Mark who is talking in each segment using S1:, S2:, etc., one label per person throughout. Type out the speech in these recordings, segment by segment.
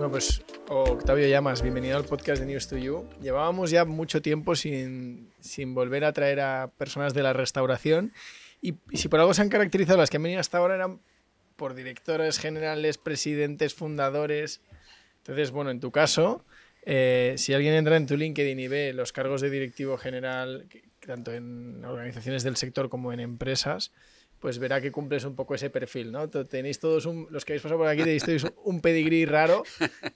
S1: Bueno, pues Octavio Llamas, bienvenido al podcast de News to You. Llevábamos ya mucho tiempo sin, sin volver a traer a personas de la restauración y, si por algo se han caracterizado las que han venido hasta ahora eran por directores generales, presidentes, fundadores. Entonces, bueno, en tu caso, eh, si alguien entra en tu LinkedIn y ve los cargos de directivo general, tanto en organizaciones del sector como en empresas, pues verá que cumples un poco ese perfil, ¿no? Tenéis todos los que habéis pasado por aquí, tenéis un pedigrí raro,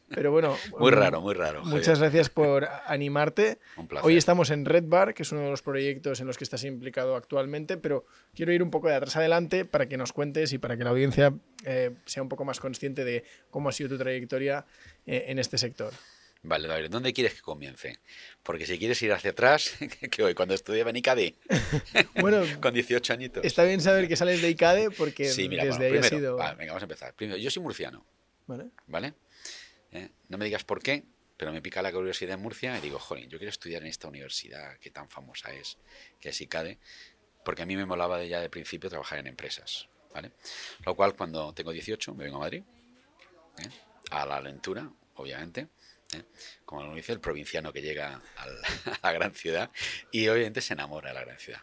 S1: pero bueno.
S2: Muy raro, muy raro.
S1: Muchas gracias por animarte. Un placer. Hoy estamos en Red Bar, que es uno de los proyectos en los que estás implicado actualmente, pero quiero ir un poco de atrás adelante para que nos cuentes y para que la audiencia eh, sea un poco más consciente de cómo ha sido tu trayectoria eh, en este sector.
S2: Vale, a ver, ¿dónde quieres que comience? Porque si quieres ir hacia atrás, que hoy cuando estudiaba en ICADE, bueno, con 18 añitos.
S1: Está bien saber que sales de ICADE porque sí, mira, desde ahí ha sido...
S2: venga, vamos a empezar. Primero, yo soy murciano. Vale. ¿Vale? Eh, no me digas por qué, pero me pica la curiosidad en Murcia y digo, joder, yo quiero estudiar en esta universidad que tan famosa es, que es ICADE, porque a mí me molaba de ya de principio trabajar en empresas. ¿Vale? Lo cual, cuando tengo 18, me vengo a Madrid, ¿eh? a la aventura, obviamente ¿eh? como lo dice el provinciano que llega a la gran ciudad y obviamente se enamora de la gran ciudad.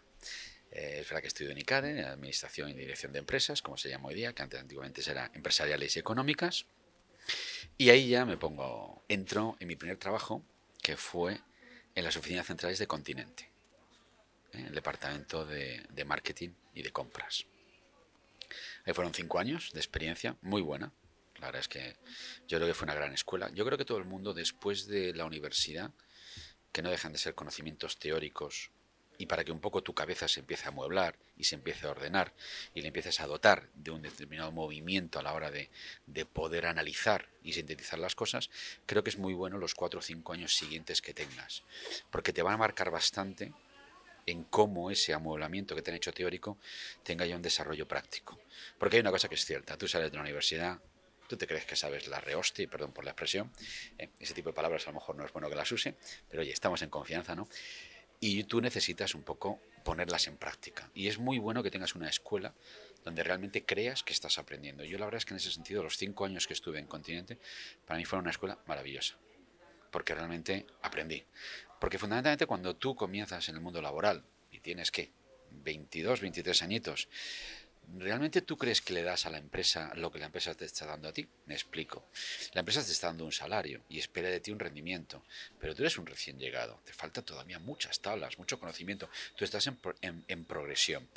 S2: Eh, es verdad que estudio en ICADE, en Administración y Dirección de Empresas, como se llama hoy día, que antes antiguamente era Empresariales y Económicas. Y ahí ya me pongo, entro en mi primer trabajo, que fue en las oficinas centrales de Continente, ¿eh? el departamento de, de marketing y de compras. Ahí fueron cinco años de experiencia muy buena, la verdad es que yo creo que fue una gran escuela. Yo creo que todo el mundo, después de la universidad, que no dejan de ser conocimientos teóricos, y para que un poco tu cabeza se empiece a amueblar y se empiece a ordenar y le empieces a dotar de un determinado movimiento a la hora de, de, poder analizar y sintetizar las cosas, creo que es muy bueno los cuatro o cinco años siguientes que tengas, porque te van a marcar bastante en cómo ese amueblamiento que te han hecho teórico tenga ya un desarrollo práctico. Porque hay una cosa que es cierta, tú sales de la universidad, tú te crees que sabes la rehosti, perdón por la expresión, eh, ese tipo de palabras a lo mejor no es bueno que las use, pero oye, estamos en confianza, ¿no? Y tú necesitas un poco ponerlas en práctica. Y es muy bueno que tengas una escuela donde realmente creas que estás aprendiendo. Yo la verdad es que en ese sentido, los cinco años que estuve en Continente, para mí fue una escuela maravillosa, porque realmente aprendí. Porque fundamentalmente cuando tú comienzas en el mundo laboral y tienes que 22, 23 añitos, ¿Realmente tú crees que le das a la empresa lo que la empresa te está dando a ti? Me explico. La empresa te está dando un salario y espera de ti un rendimiento, pero tú eres un recién llegado, te falta todavía muchas tablas, mucho conocimiento, tú estás en, progresión.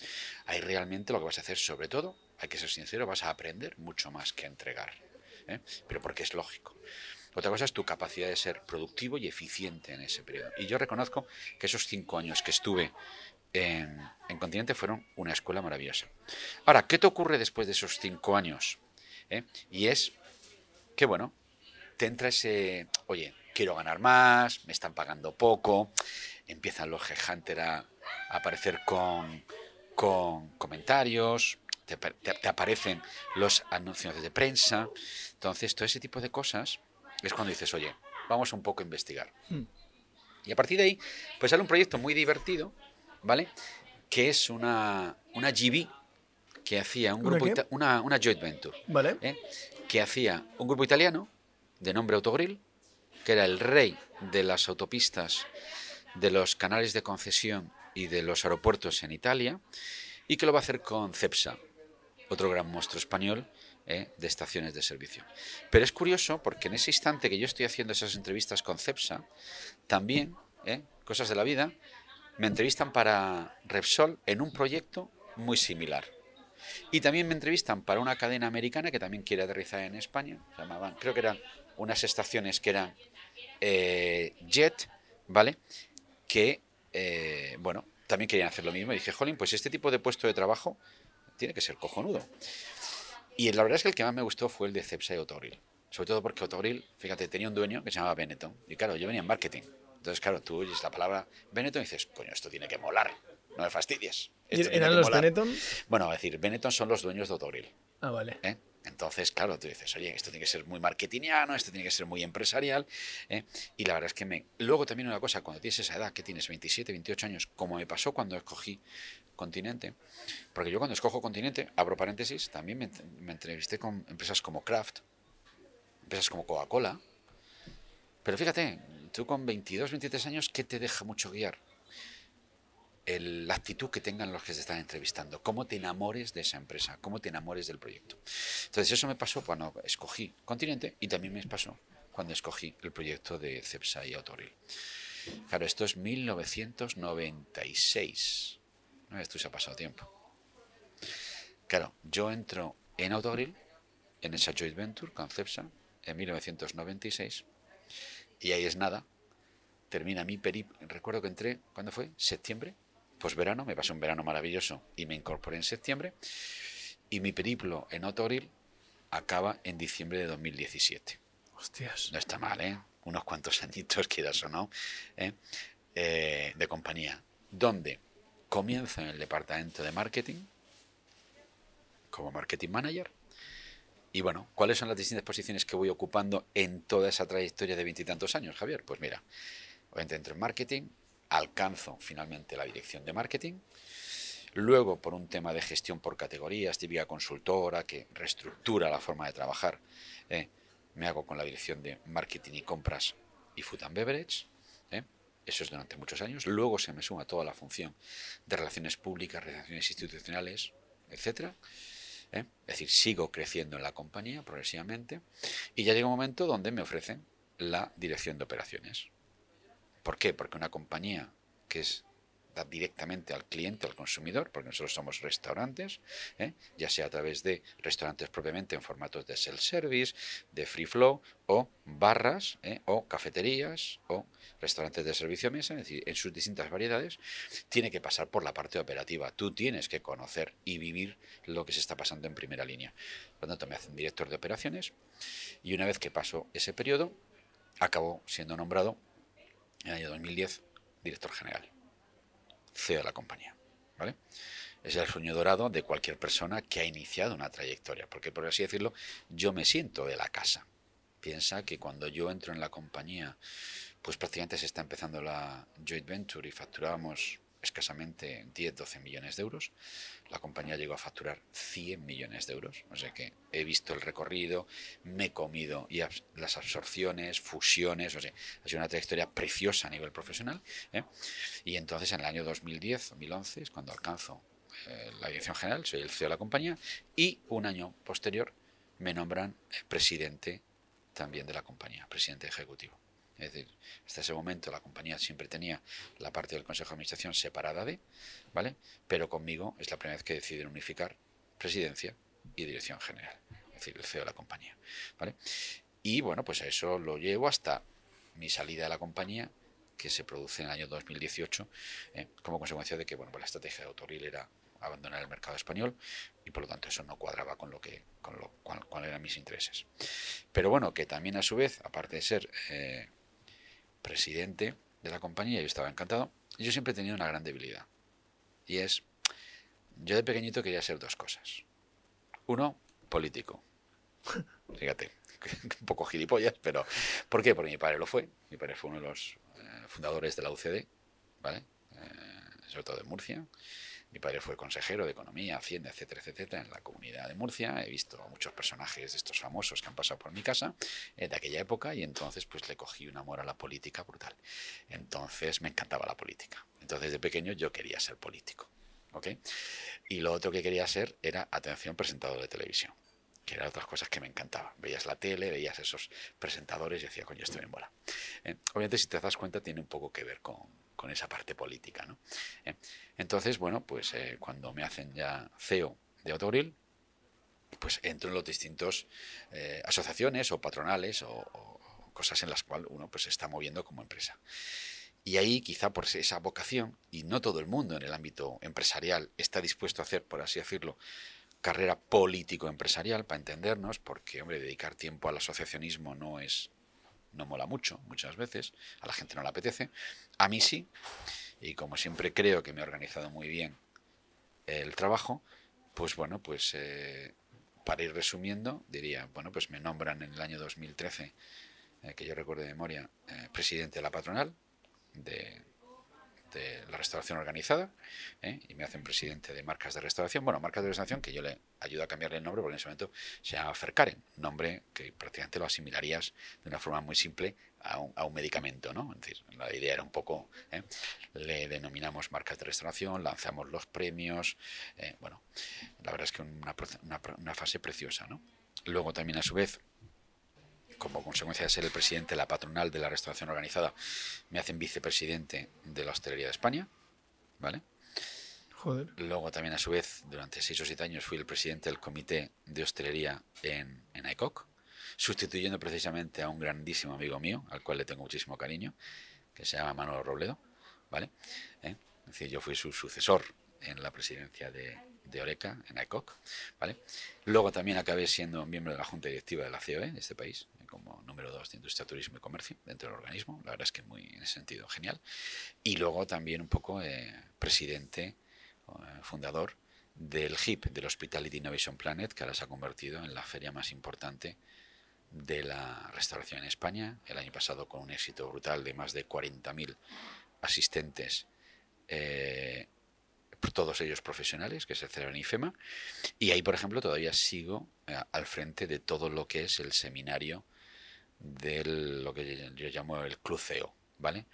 S2: Ahí realmente lo que vas a hacer, sobre todo, hay que ser sincero, vas a aprender mucho más que entregar, ¿eh? pero porque es lógico. Otra cosa es tu capacidad de ser productivo y eficiente en ese periodo. Y yo reconozco que esos cinco años que estuve en, Continente fueron una escuela maravillosa. Ahora, ¿qué te ocurre después de esos cinco años? ¿Eh? Y es que, bueno, te entra ese, oye, quiero ganar más, me están pagando poco, empiezan los headhunters a, aparecer con, con comentarios, te, te, aparecen los anuncios de prensa. Entonces, todo ese tipo de cosas es cuando dices, oye, vamos un poco a investigar. Hmm. Y a partir de ahí, pues sale un proyecto muy divertido, ¿vale? Que es una, una GB que hacía un grupo, ¿Una, una, joint venture,
S1: ¿Vale?
S2: ¿eh? que hacía un grupo italiano de nombre Autogrill, que era el rey de las autopistas, de los canales de concesión y de los aeropuertos en Italia, y que lo va a hacer con Cepsa, otro gran monstruo español ¿eh? de estaciones de servicio. Pero es curioso porque en ese instante que yo estoy haciendo esas entrevistas con Cepsa, también, ¿eh? cosas de la vida, me entrevistan para Repsol en un proyecto muy similar. Y también me entrevistan para una cadena americana que también quiere aterrizar en España. llamaban, creo que eran unas estaciones que eran eh, Jet, ¿vale? Que, eh, bueno, también querían hacer lo mismo. Y dije, jolín, pues este tipo de puesto de trabajo tiene que ser cojonudo. Y la verdad es que el que más me gustó fue el de Cepsa y Autogrill. Sobre todo porque Autogrill, fíjate, tenía un dueño que se llamaba Benetton. Y claro, yo venía en marketing. Entonces, claro, tú oyes la palabra Benetton y dices, coño, esto tiene que molar, no me fastidies.
S1: ¿Eran los Benetton?
S2: Bueno, a decir, Benetton son los dueños de Autogrill.
S1: Ah, vale.
S2: ¿eh? Entonces, claro, tú dices, oye, esto tiene que ser muy marketingiano, esto tiene que ser muy empresarial. ¿eh? Y la verdad es que me. Luego también una cosa, cuando tienes esa edad, que tienes 27, 28 años, como me pasó cuando escogí Continente, porque yo cuando escojo Continente, abro paréntesis, también me, me entrevisté con empresas como Kraft, empresas como Coca-Cola. Pero fíjate, tú con 22, 23 años, ¿qué te deja mucho guiar? la actitud que tengan los que se están entrevistando, cómo te enamores de esa empresa, cómo te enamores del proyecto. Entonces eso me pasó cuando escogí Continente y también me pasó cuando escogí el proyecto de CEPSA y Autoril. Claro, esto es 1996. No esto se ha pasado tiempo. Claro, yo entro en Autoril, en esa joint venture con CEPSA, en 1996, y ahí es nada. Termina mi periplo. Recuerdo que entré, ¿cuándo fue? ¿Septiembre? Pues verano, me pasé un verano maravilloso y me incorporé en septiembre. Y mi periplo en Autoril acaba en diciembre de 2017.
S1: Hostias.
S2: No está mal, ¿eh? Unos cuantos añitos, quieras o no, ¿eh? Eh, de compañía. Donde comienzo en el departamento de marketing, como marketing manager. Y bueno, ¿cuáles son las distintas posiciones que voy ocupando en toda esa trayectoria de veintitantos años, Javier? Pues mira, entro en marketing, alcanzo finalmente la dirección de marketing. Luego, por un tema de gestión por categorías, típica consultora que reestructura la forma de trabajar, eh, me hago con la dirección de marketing y compras y food and beverage. ¿eh? Eso es durante muchos años. Luego se me suma toda la función de relaciones públicas, relaciones institucionales, etcétera. ¿Eh? Es decir, sigo creciendo en la compañía progresivamente y ya llega un momento donde me ofrecen la dirección de operaciones. ¿Por qué? Porque una compañía que es directamente al cliente, al consumidor, porque nosotros somos restaurantes, ¿eh? ya sea a través de restaurantes propiamente en formatos de self-service, de free flow, o barras, ¿eh? o cafeterías, o restaurantes de servicio a mesa, es decir, en sus distintas variedades, tiene que pasar por la parte operativa. Tú tienes que conocer y vivir lo que se está pasando en primera línea. Por lo tanto, me hacen director de operaciones y una vez que paso ese periodo, acabo siendo nombrado en el año 2010 director general. CEO de la compañía. ¿vale? Es el sueño dorado de cualquier persona que ha iniciado una trayectoria, porque por así decirlo, yo me siento de la casa. Piensa que cuando yo entro en la compañía, pues prácticamente se está empezando la joint venture y facturábamos escasamente 10-12 millones de euros. La compañía llegó a facturar 100 millones de euros. O sea que he visto el recorrido, me he comido las absorciones, fusiones. O sea, ha sido una trayectoria preciosa a nivel profesional. ¿eh? Y entonces en el año 2010-2011 es cuando alcanzo eh, la dirección general, soy el CEO de la compañía. Y un año posterior me nombran presidente también de la compañía, presidente ejecutivo. Es decir, hasta ese momento la compañía siempre tenía la parte del Consejo de Administración separada de, ¿vale? Pero conmigo es la primera vez que deciden unificar presidencia y dirección general, es decir, el CEO de la compañía, ¿vale? Y bueno, pues a eso lo llevo hasta mi salida de la compañía, que se produce en el año 2018, ¿eh? como consecuencia de que bueno, pues la estrategia de Autoril era abandonar el mercado español y por lo tanto eso no cuadraba con lo que con lo cuáles eran mis intereses. Pero bueno, que también a su vez, aparte de ser eh, presidente de la compañía, yo estaba encantado. Yo siempre he tenido una gran debilidad. Y es, yo de pequeñito quería ser dos cosas. Uno, político. Fíjate, un poco gilipollas, pero ¿por qué? Porque mi padre lo fue. Mi padre fue uno de los eh, fundadores de la UCD, ¿vale? Eh, sobre todo de Murcia. Mi padre fue consejero de Economía, Hacienda, etcétera, etcétera, en la comunidad de Murcia. He visto muchos personajes de estos famosos que han pasado por mi casa eh, de aquella época y entonces pues le cogí un amor a la política brutal. Entonces me encantaba la política. Entonces de pequeño yo quería ser político. ¿ok? Y lo otro que quería ser era, atención, presentador de televisión que eran otras cosas que me encantaban. Veías la tele, veías esos presentadores y decía, coño, esto me mola. Eh, obviamente, si te das cuenta, tiene un poco que ver con, con esa parte política. ¿no? Eh, entonces, bueno, pues eh, cuando me hacen ya CEO de Autoril, pues entro en los distintos eh, asociaciones o patronales o, cosas en las cuales uno pues se está moviendo como empresa. Y ahí quizá por esa vocación, y no todo el mundo en el ámbito empresarial está dispuesto a hacer, por así decirlo, carrera político-empresarial, para entendernos, porque, hombre, dedicar tiempo al asociacionismo no es no mola mucho muchas veces, a la gente no le apetece, a mí sí, y como siempre creo que me he organizado muy bien el trabajo, pues bueno, pues eh, para ir resumiendo, diría, bueno, pues me nombran en el año 2013, eh, que yo recuerdo de memoria, eh, presidente de la patronal de, la restauración organizada ¿eh? y me hacen presidente de marcas de restauración. Bueno, marcas de restauración que yo le ayudo a cambiarle el nombre porque en ese momento se llama Fercaren, nombre que prácticamente lo asimilarías de una forma muy simple a un, medicamento, ¿no? Es decir, la idea era un poco, ¿eh? le denominamos marcas de restauración, lanzamos los premios, ¿eh? bueno, la verdad es que una, una, una fase preciosa, ¿no? Luego también a su vez como consecuencia de ser el presidente de la patronal de la restauración organizada, me hacen vicepresidente de la hostelería de España, ¿vale?
S1: Joder.
S2: Luego también a su vez, durante seis o siete años, fui el presidente del comité de hostelería en, en ICOC, sustituyendo precisamente a un grandísimo amigo mío, al cual le tengo muchísimo cariño, que se llama Manolo Robledo, ¿vale? ¿Eh? Es decir, yo fui su sucesor en la presidencia de, de Oreca, en ICOC, ¿vale? Luego también acabé siendo miembro de la junta directiva de la COE de este país, como número dos de Industria, Turismo y Comercio dentro del organismo. La verdad es que muy en ese sentido genial. Y luego también un poco eh, presidente, eh, fundador del HIP, del Hospitality Innovation Planet, que ahora se ha convertido en la feria más importante de la restauración en España. El año pasado con un éxito brutal de más de 40.000 asistentes. Eh, todos ellos profesionales, que se celebran en IFEMA, y ahí, por ejemplo, todavía sigo al frente de todo lo que es el seminario de lo que yo llamo el cruceo, ¿vale?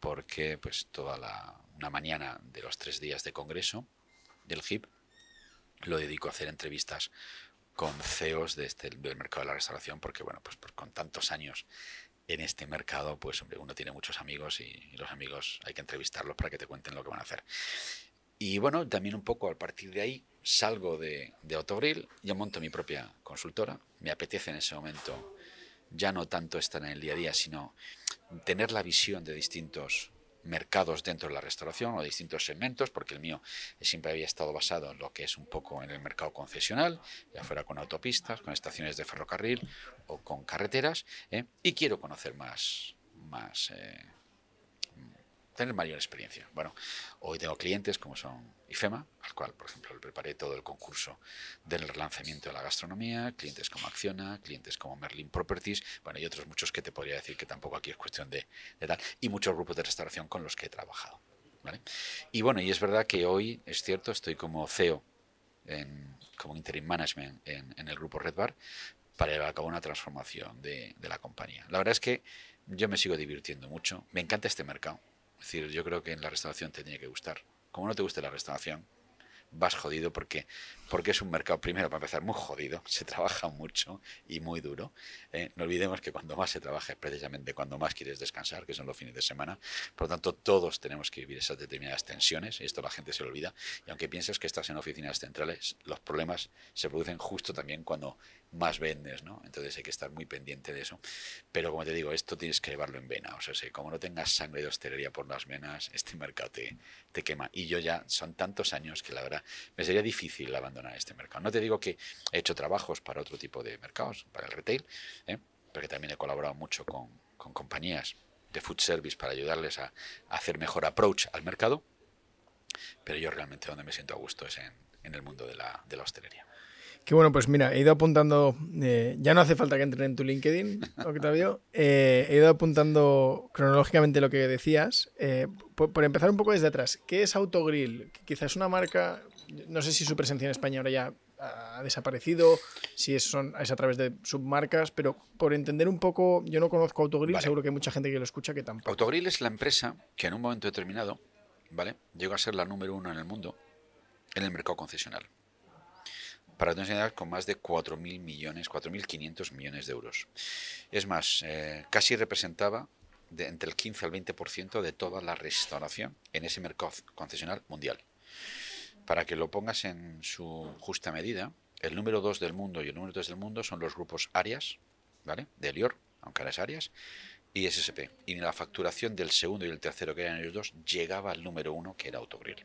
S2: Porque pues toda la, una mañana de los tres días de congreso del HIP lo dedico a hacer entrevistas con CEOs de este, del mercado de la restauración, porque bueno, pues, con tantos años en este mercado, pues hombre, uno tiene muchos amigos y, los amigos hay que entrevistarlos para que te cuenten lo que van a hacer. Y bueno, también un poco a partir de ahí salgo de, de Autobril, yo monto mi propia consultora, me apetece en ese momento ya no tanto estar en el día a día, sino tener la visión de distintos mercados dentro de la restauración o distintos segmentos, porque el mío siempre había estado basado en lo que es un poco en el mercado concesional, ya fuera con autopistas, con estaciones de ferrocarril o con carreteras, ¿eh? y quiero conocer más, más eh, tener mayor experiencia. Bueno, hoy tengo clientes como son IFEMA, al cual, por ejemplo, le preparé todo el concurso del relanzamiento de la gastronomía, clientes como Acciona, clientes como Merlin Properties, bueno, y otros muchos que te podría decir que tampoco aquí es cuestión de, tal, y muchos grupos de restauración con los que he trabajado. ¿vale? Y bueno, y es verdad que hoy, es cierto, estoy como CEO, en, como interim management en, el grupo Red Bar, para llevar a cabo una transformación de, de la compañía. La verdad es que yo me sigo divirtiendo mucho, me encanta este mercado, es decir, yo creo que en la restauración te tiene que gustar. Como no te guste la restauración, vas jodido porque, porque es un mercado, primero, para empezar, muy jodido, se trabaja mucho y muy duro. ¿eh? no olvidemos que cuando más se trabaja es precisamente cuando más quieres descansar, que son los fines de semana. Por lo tanto, todos tenemos que vivir esas determinadas tensiones, y esto la gente se lo olvida. Y aunque pienses que estás en oficinas centrales, los problemas se producen justo también cuando más vendes, ¿no? Entonces hay que estar muy pendiente de eso. Pero como te digo, esto tienes que llevarlo en vena. O sea, como no tengas sangre de hostelería por las venas, este mercado te, te quema. Y yo ya son tantos años que la verdad me sería difícil abandonar este mercado. No te digo que he hecho trabajos para otro tipo de mercados, para el retail, ¿eh? porque también he colaborado mucho con, con, compañías de food service para ayudarles a, hacer mejor approach al mercado, pero yo realmente donde me siento a gusto es en, en el mundo de la, de la hostelería.
S1: Qué bueno, pues mira, he ido apuntando, eh, ya no hace falta que entre en tu LinkedIn, Octavio, eh, he ido apuntando cronológicamente lo que decías. Eh, por, empezar un poco desde atrás, ¿qué es Autogrill? Quizás una marca, no sé si su presencia en España ahora ya ha desaparecido, si es, son, es a través de submarcas, pero por entender un poco, yo no conozco Autogrill, seguro que hay mucha gente que lo escucha que tampoco.
S2: Autogrill es la empresa que en un momento determinado, ¿vale? Llegó a ser la número uno en el mundo en el mercado concesional para tener con más de 4.000 millones, 4.500 millones de euros. Es más, eh, casi representaba de entre el 15 al 20% de toda la restauración en ese mercado concesional mundial. Para que lo pongas en su justa medida, el número 2 del mundo y el número 3 del mundo son los grupos Arias, ¿vale? De Lior, aunque ahora es Arias, y SSP. Y la facturación del segundo y el tercero, que eran ellos dos, llegaba al número 1, que era Autogrill.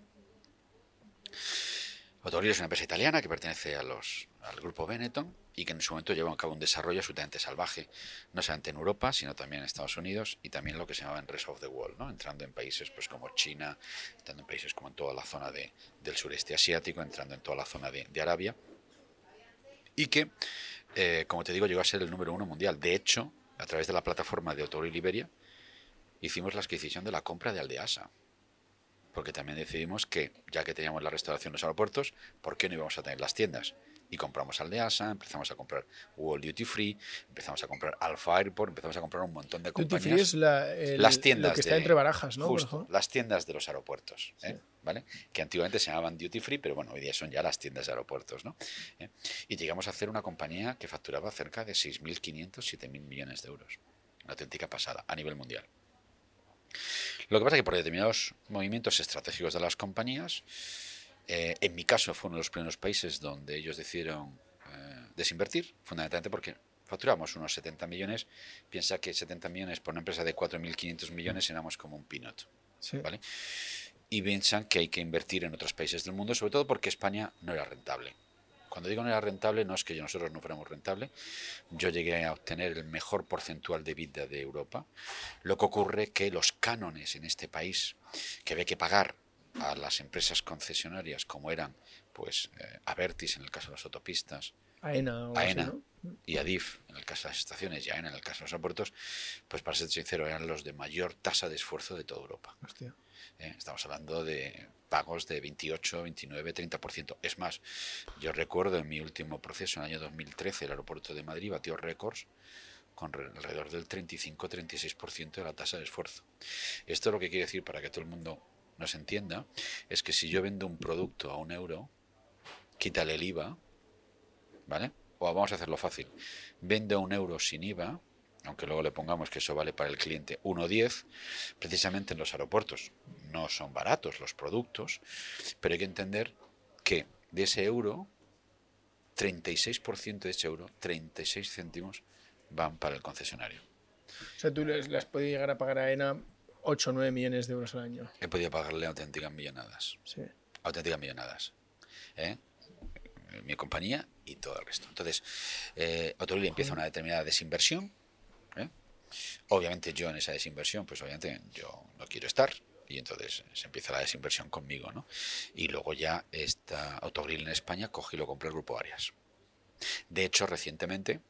S2: Autogrill es una empresa italiana que pertenece a los, al grupo Benetton y que en su momento lleva a cabo un desarrollo absolutamente salvaje, no solamente en Europa, sino también en Estados Unidos y también lo que se llamaba en Rest of the World, ¿no? entrando en países pues, como China, entrando en países como en toda la zona de, del sureste asiático, entrando en toda la zona de, Arabia, y que, eh, como te digo, llegó a ser el número uno mundial. De hecho, a través de la plataforma de Autogrill Iberia, hicimos la adquisición de la compra de Aldeasa porque también decidimos que, ya que teníamos la restauración en los aeropuertos, ¿por qué no íbamos a tener las tiendas? y compramos Aldeasa, empezamos a comprar World Duty Free, empezamos a comprar Alpha Airport, empezamos a comprar un montón de compañías.
S1: Duty Free es las tiendas que está entre barajas, ¿no?
S2: Justo, las tiendas de los aeropuertos, ¿eh? ¿vale? Que antiguamente se llamaban Duty Free, pero bueno, hoy día son ya las tiendas de aeropuertos, ¿no? ¿Eh? Y llegamos a hacer una compañía que facturaba cerca de 6.500, 7.000 millones de euros. Una auténtica pasada a nivel mundial. Lo que pasa es que por determinados movimientos estratégicos de las compañías, eh, en mi caso fue uno de los primeros países donde ellos decidieron eh, desinvertir, fundamentalmente porque facturamos unos 70 millones. Piensa que 70 millones por una empresa de 4.500 millones éramos como un peanut. ¿vale? Y piensan que hay que invertir en otros países del mundo, sobre todo porque España no era rentable. Cuando digo no era rentable, no es que nosotros no fuéramos rentable. Yo llegué a obtener el mejor porcentual de vida de Europa. Lo que ocurre que los cánones en este país que había que pagar a las empresas concesionarias como eran pues eh, Avertis en el caso de las autopistas,
S1: AENA,
S2: y Adif en el caso de las estaciones y AENA en el caso de los aeropuertos, pues para ser sincero eran los de mayor tasa de esfuerzo de toda Europa. Eh, estamos hablando de pagos de 28, 29, 30%. Es más, yo recuerdo en mi último proceso, en el año 2013, el aeropuerto de Madrid batió récords con alrededor del 35-36% de la tasa de esfuerzo. Esto es lo que quiere decir para que todo el mundo no se entienda, es que si yo vendo un producto a un euro, quítale el IVA, ¿vale? O vamos a hacerlo fácil, vendo un euro sin IVA, aunque luego le pongamos que eso vale para el cliente 1,10, precisamente en los aeropuertos no son baratos los productos, pero hay que entender que de ese euro, 36% de ese euro, 36 céntimos, van para el concesionario.
S1: O sea, tú las puedes llegar a pagar a ENA 8 o 9 millones de euros al año.
S2: He podido pagarle auténticas millonadas. Sí. Auténticas millonadas. ¿eh? Mi compañía y todo el resto. Entonces, eh, empieza una determinada desinversión. ¿eh? Obviamente yo en esa desinversión, pues obviamente yo no quiero estar. Y entonces se empieza la desinversión conmigo, ¿no? Y luego ya esta Autogrill en España coge y lo compra el Grupo Arias. De hecho, recientemente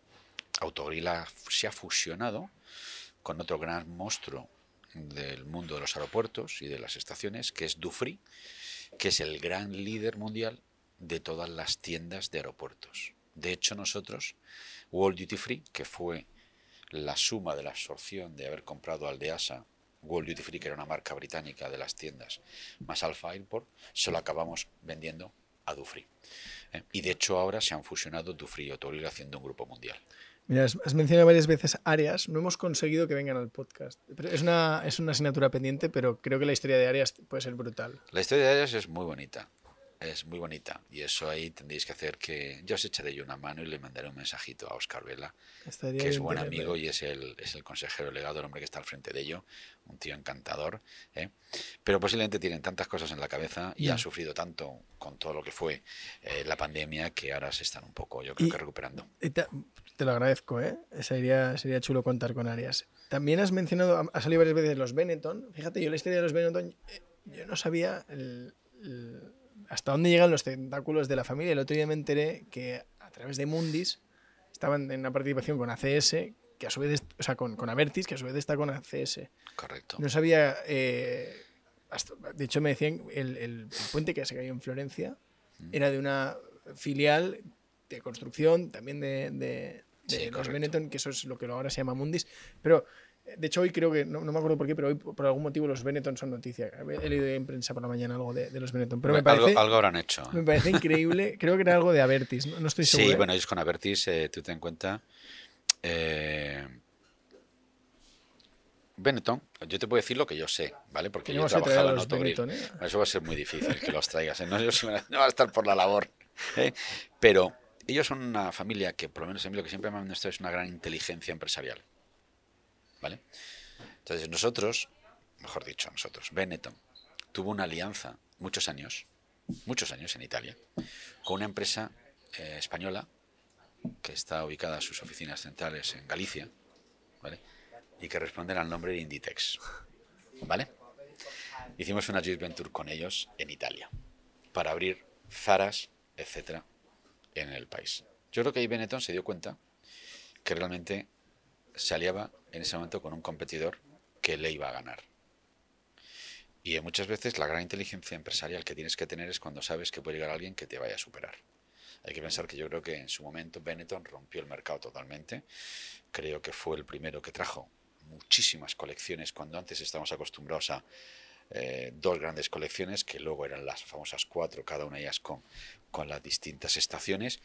S2: Autogrill se ha fusionado con otro gran monstruo del mundo de los aeropuertos y de las estaciones, que es Dufry, que es el gran líder mundial de todas las tiendas de aeropuertos. De hecho, nosotros, World Duty Free, que fue la suma de la absorción de haber comprado Aldeasa, World Duty Free, que era una marca británica de las tiendas, más Alpha Airport, se lo acabamos vendiendo a Dufry. ¿eh? Y de hecho ahora se han fusionado Dufry y Autogrill haciendo un grupo mundial.
S1: Mira, has mencionado varias veces áreas. No hemos conseguido que vengan al podcast. Es una, es una asignatura pendiente, pero creo que la historia de áreas puede ser brutal.
S2: La historia de áreas es muy bonita es muy bonita y eso ahí tendréis que hacer que yo os echaré yo una mano y le mandaré un mensajito a Oscar Vela, que es buen amigo y es el, es el consejero legado, el hombre que está al frente de ello, un tío encantador, ¿eh? pero posiblemente tienen tantas cosas en la cabeza y han sufrido tanto con todo lo que fue eh, la pandemia que ahora se están un poco, yo creo que recuperando.
S1: te, lo agradezco, ¿eh? Sería, sería chulo contar con Arias. También has mencionado, ha salido varias veces los Benetton. Fíjate, yo la historia de los Benetton, eh, yo no sabía el hasta dónde llegan los tentáculos de la familia. El otro día me enteré que a través de Mundis estaban en una participación con ACS, que a su vez, o sea, con, con Avertis, que a su vez está con ACS.
S2: Correcto.
S1: No sabía, eh, de hecho me decían, el, el, puente que se cayó en Florencia mm. era de una filial de construcción, también de, de, los Benetton, que eso es lo que ahora se llama Mundis, pero de hecho, hoy creo que, no, me acuerdo por qué, pero hoy por algún motivo los Benetton son noticia. He leído en prensa por la mañana algo de, los Benetton. Pero me parece,
S2: algo, habrán hecho.
S1: Me parece increíble. creo que era algo de Avertis, no, estoy seguro.
S2: Sí,
S1: ¿eh?
S2: bueno, ellos con Avertis, eh, tú ten en cuenta. Eh, Benetton, yo te puedo decir lo que yo sé, ¿vale? Porque yo he trabajado en Autogrill. ¿eh? Eso va a ser muy difícil que los traigas. No, no va a estar por la labor. Pero ellos son una familia que, por lo menos a mí lo que siempre me han demostrado es una gran inteligencia empresarial. ¿Vale? Entonces nosotros, mejor dicho, nosotros, Benetton, tuvo una alianza muchos años, muchos años en Italia, con una empresa eh, española que está ubicada a sus oficinas centrales en Galicia, ¿vale? Y que responden al nombre de Inditex, ¿vale? Hicimos una joint venture con ellos en Italia para abrir Zaras, etcétera, en el país. Yo creo que ahí Benetton se dio cuenta que realmente se aliaba en ese momento con un competidor que le iba a ganar. Y muchas veces la gran inteligencia empresarial que tienes que tener es cuando sabes que puede llegar alguien que te vaya a superar. Hay que pensar que yo creo que en su momento Benetton rompió el mercado totalmente. Creo que fue el primero que trajo muchísimas colecciones cuando antes estábamos acostumbrados a eh, dos grandes colecciones que luego eran las famosas cuatro, cada una de ellas con, con las distintas estaciones.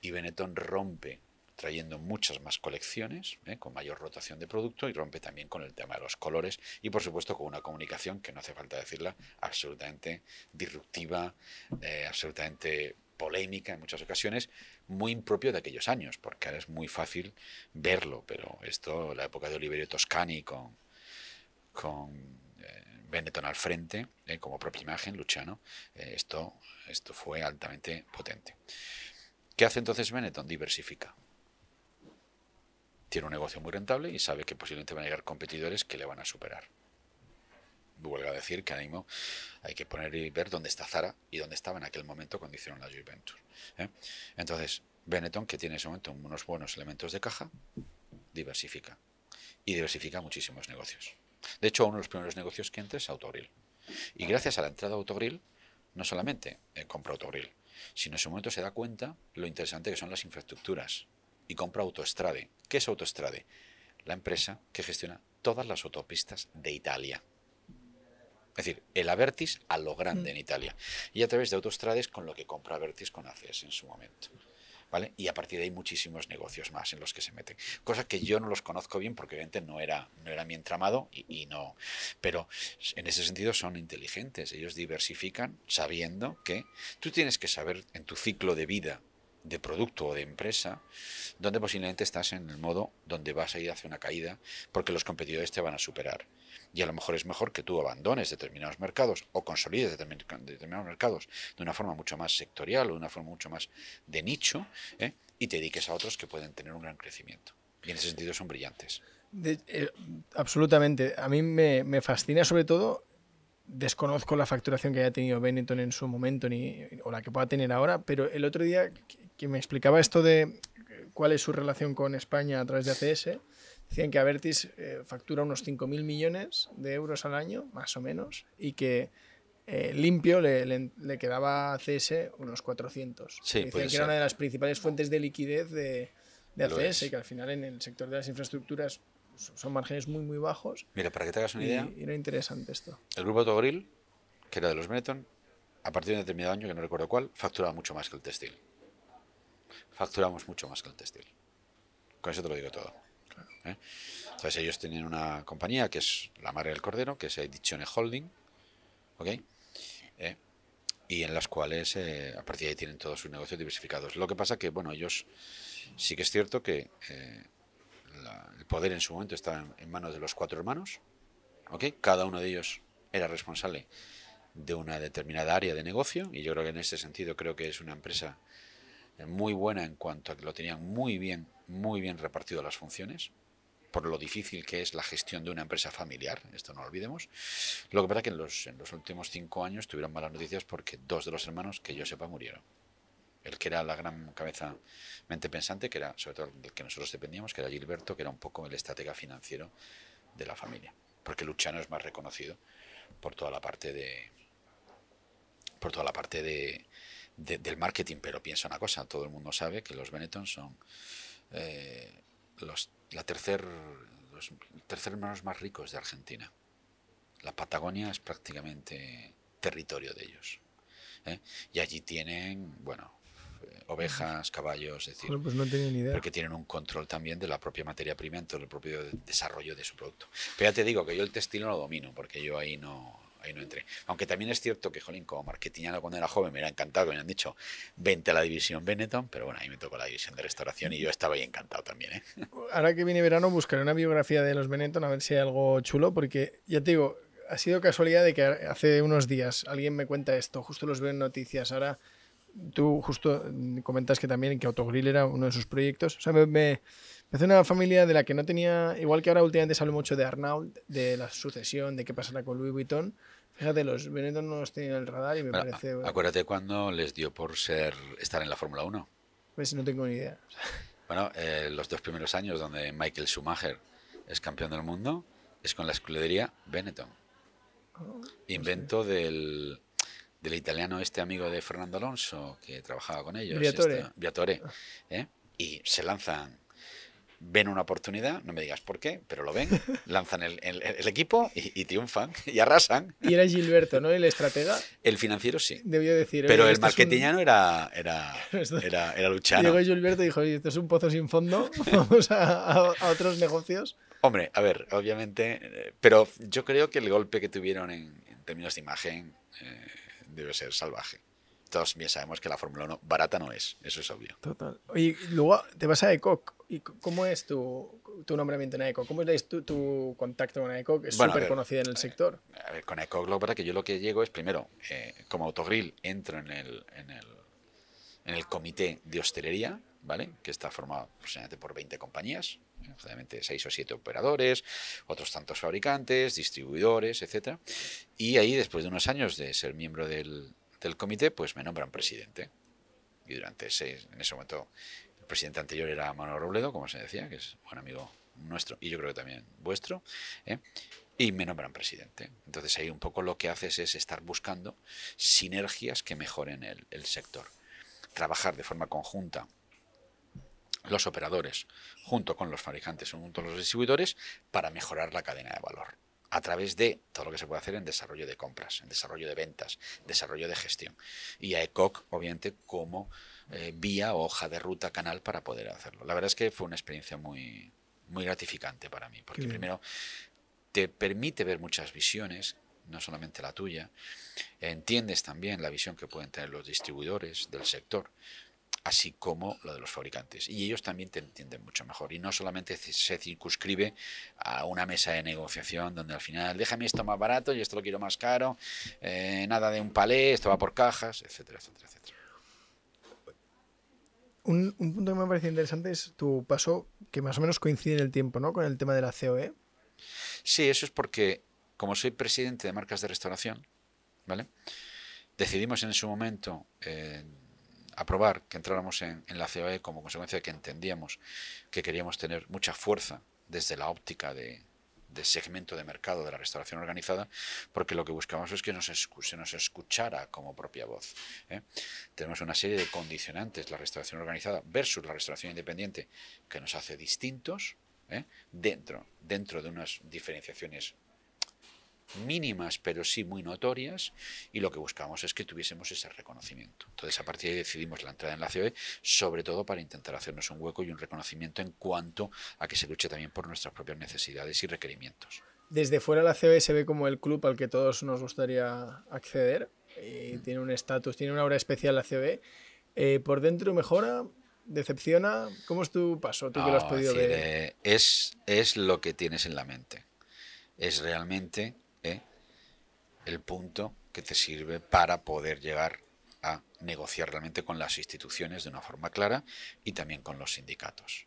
S2: Y Benetton rompe trayendo muchas más colecciones, ¿eh? con mayor rotación de producto y rompe también con el tema de los colores y por supuesto con una comunicación que no hace falta decirla, absolutamente disruptiva, eh, absolutamente polémica en muchas ocasiones, muy impropio de aquellos años, porque ahora es muy fácil verlo, pero esto, la época de Oliverio Toscani con, con eh, Benetton al frente, como propia imagen, Luciano, esto, esto fue altamente potente. ¿Qué hace entonces Benetton? Diversifica tiene un negocio muy rentable y sabe que posiblemente van a llegar competidores que le van a superar. Vuelvo a decir que mismo hay que poner y ver dónde está Zara y dónde estaba en aquel momento cuando hicieron la joint venture. ¿eh? Entonces, Benetton, que tiene en ese momento unos buenos elementos de caja, diversifica. Y diversifica muchísimos negocios. De hecho, uno de los primeros negocios que entra es Autogrill. Y gracias a la entrada de Autogrill, no solamente eh, compra Autogrill, sino en ese momento se da cuenta lo interesante que son las infraestructuras y compra Autostrade. ¿Qué es Autostrade? La empresa que gestiona todas las autopistas de Italia. Es decir, el Avertis a lo grande en mm. Italia. Y a través de Autostrades con lo que compra Avertis con ACS en su momento. ¿Vale? Y a partir de ahí muchísimos negocios más en los que se meten. Cosa que yo no los conozco bien porque obviamente no era, no era mi entramado y, y no. Pero en ese sentido son inteligentes. Ellos diversifican sabiendo que tú tienes que saber en tu ciclo de vida de producto o de empresa, donde posiblemente estás en el modo donde vas a ir hacia una caída porque los competidores te van a superar. Y a lo mejor es mejor que tú abandones determinados mercados o consolides determinados mercados de una forma mucho más sectorial o de una forma mucho más de nicho ¿eh? y te dediques a otros que pueden tener un gran crecimiento. Y en ese sentido son brillantes.
S1: Eh, absolutamente. A mí me, me fascina sobre todo desconozco la facturación que haya tenido Benetton en su momento ni, o la que pueda tener ahora, pero el otro día que me explicaba esto de cuál es su relación con España a través de ACS, decían que Avertis eh, factura unos 5.000 millones de euros al año, más o menos, y que eh, limpio le, quedaba a ACS unos 400.
S2: Sí,
S1: decían que era una de las principales fuentes de liquidez de, de ACS, y que al final en el sector de las infraestructuras son márgenes muy, muy bajos.
S2: Mira, para que te hagas una idea.
S1: Y era interesante esto.
S2: El grupo Autogrill, que era de los Benetton, a partir de un determinado año, que no recuerdo cuál, facturaba mucho más que el textil. Facturamos mucho más que el textil. Con eso te lo digo todo. ¿eh? Entonces ellos tenían una compañía que es la madre del cordero, que es Edizione Holding, ¿ok? ¿Eh? y en las cuales eh, a partir de ahí tienen todos sus negocios diversificados. Lo que pasa que, bueno, ellos sí que es cierto que el poder en su momento estaba en, manos de los cuatro hermanos. Cada uno de ellos era responsable de una determinada área de negocio y yo creo que en ese sentido creo que es una empresa muy buena en cuanto a que lo tenían muy bien, muy bien repartido las funciones por lo difícil que es la gestión de una empresa familiar, esto no lo olvidemos. Lo que pasa es que en los últimos cinco años tuvieron malas noticias porque dos de los hermanos que yo sepa murieron el que era la gran cabeza mente pensante, que era sobre todo del que nosotros dependíamos, que era Gilberto, que era un poco el estratega financiero de la familia. Porque Luciano es más reconocido por toda la parte de por toda la parte de, del marketing, pero piensa una cosa, todo el mundo sabe que los Benetton son eh, los la tercer los tercer hermanos más ricos de Argentina. La Patagonia es prácticamente territorio de ellos. ¿eh? Y allí tienen, bueno, ovejas, caballos, es decir,
S1: pues no tenía ni idea.
S2: porque tienen un control también de la propia materia prima, del propio desarrollo de su producto. Pero ya te digo que yo el textil no lo domino, porque yo ahí no, ahí no entré. Aunque también es cierto que, jolín, como marketingano cuando era joven me hubiera encantado, que me han dicho, vente a la división Benetton, pero bueno, ahí me tocó la división de restauración y yo estaba ahí encantado también. ¿eh?
S1: Ahora que viene verano buscaré una biografía de los Benetton a ver si hay algo chulo, porque ya te digo, ha sido casualidad de que hace unos días alguien me cuenta esto, justo los veo en noticias, ahora tú justo comentas que también que Autogrill era uno de sus proyectos. O sea, me, me, hace una familia de la que no tenía, igual que ahora últimamente se habla mucho de Arnault, de la sucesión, de qué pasará con Louis Vuitton. Fíjate, los Benetton no los tenían en el radar y me parece...
S2: Acuérdate cuando les dio por ser estar en la Fórmula 1.
S1: Pues no tengo ni idea.
S2: Bueno, eh, los dos primeros años donde Michael Schumacher es campeón del mundo es con la escudería Benetton. Oh, Invento del, del italiano este amigo de Fernando Alonso que trabajaba con ellos.
S1: Viatore.
S2: Viatore ah. ¿eh? Y se lanzan ven una oportunidad, no me digas por qué, pero lo ven, lanzan el, equipo y, triunfan y arrasan.
S1: Y era Gilberto, ¿no? El estratega.
S2: El financiero sí.
S1: Debió decir.
S2: Pero el marketingano era, era, era, era, Luciano.
S1: Llegó Gilberto y dijo, esto es un pozo sin fondo, vamos a, otros negocios.
S2: Hombre, a ver, obviamente, eh, pero yo creo que el golpe que tuvieron en, términos de imagen eh, debe ser salvaje todos bien sabemos que la Fórmula 1 barata no es, eso es obvio.
S1: Total. Y luego te vas a ECOC. ¿Y ¿Cómo es tu, tu nombramiento en ECOC? ¿Cómo es tu, tu contacto con ECOC? Es súper conocida en el sector.
S2: A ver, con ECOC lo que yo lo que llego es, primero, eh, como autogrill, entro en el, en, el, en el comité de hostelería, ¿vale? Que está formado aproximadamente por 20 compañías, generalmente 6 o 7 operadores, otros tantos fabricantes, distribuidores, etc. Y ahí, después de unos años de ser miembro del, del comité, pues me nombran presidente. Y durante seis, en ese momento, el presidente anterior era Manuel Robledo, como se decía, que es buen amigo nuestro y yo creo que también vuestro. ¿eh? y me nombran presidente. Entonces ahí un poco lo que haces es estar buscando sinergias que mejoren el, el, sector. Trabajar de forma conjunta los operadores junto con los fabricantes, junto con los distribuidores, para mejorar la cadena de valor a través de todo lo que se puede hacer en desarrollo de compras, en desarrollo de ventas, desarrollo de gestión. Y a ECOC, obviamente, como eh, vía hoja de ruta, canal para poder hacerlo. La verdad es que fue una experiencia muy, muy gratificante para mí, porque primero te permite ver muchas visiones, no solamente la tuya, entiendes también la visión que pueden tener los distribuidores del sector, así como lo de los fabricantes. Y ellos también te entienden mucho mejor. Y no solamente se circunscribe a una mesa de negociación donde al final, déjame esto más barato y esto lo quiero más caro, eh, nada de un palé, esto va por cajas, etcétera, etcétera, etcétera.
S1: Un, punto que me parece interesante es tu paso, que más o menos coincide en el tiempo, ¿no? Con el tema de la COE.
S2: Sí, eso es porque, como soy presidente de marcas de restauración, ¿vale? Decidimos en su momento eh, aprobar que entráramos en, la COE como consecuencia de que entendíamos que queríamos tener mucha fuerza desde la óptica de, segmento de mercado de la restauración organizada, porque lo que buscamos es que se nos escuchara como propia voz. ¿eh? Tenemos una serie de condicionantes, la restauración organizada versus la restauración independiente, que nos hace distintos ¿eh? dentro, dentro de unas diferenciaciones mínimas, pero sí muy notorias, y lo que buscamos es que tuviésemos ese reconocimiento. Entonces, a partir de ahí decidimos la entrada en la COE, sobre todo para intentar hacernos un hueco y un reconocimiento en cuanto a que se luche también por nuestras propias necesidades y requerimientos.
S1: Desde fuera la COE se ve como el club al que todos nos gustaría acceder, y mm. tiene un estatus, tiene una obra especial la COE. Eh, ¿Por dentro mejora? ¿Decepciona? ¿Cómo es tu paso? Tú que lo has podido ver.
S2: Eh, es, es lo que tienes en la mente. Es realmente el punto que te sirve para poder llegar a negociar realmente con las instituciones de una forma clara y también con los sindicatos.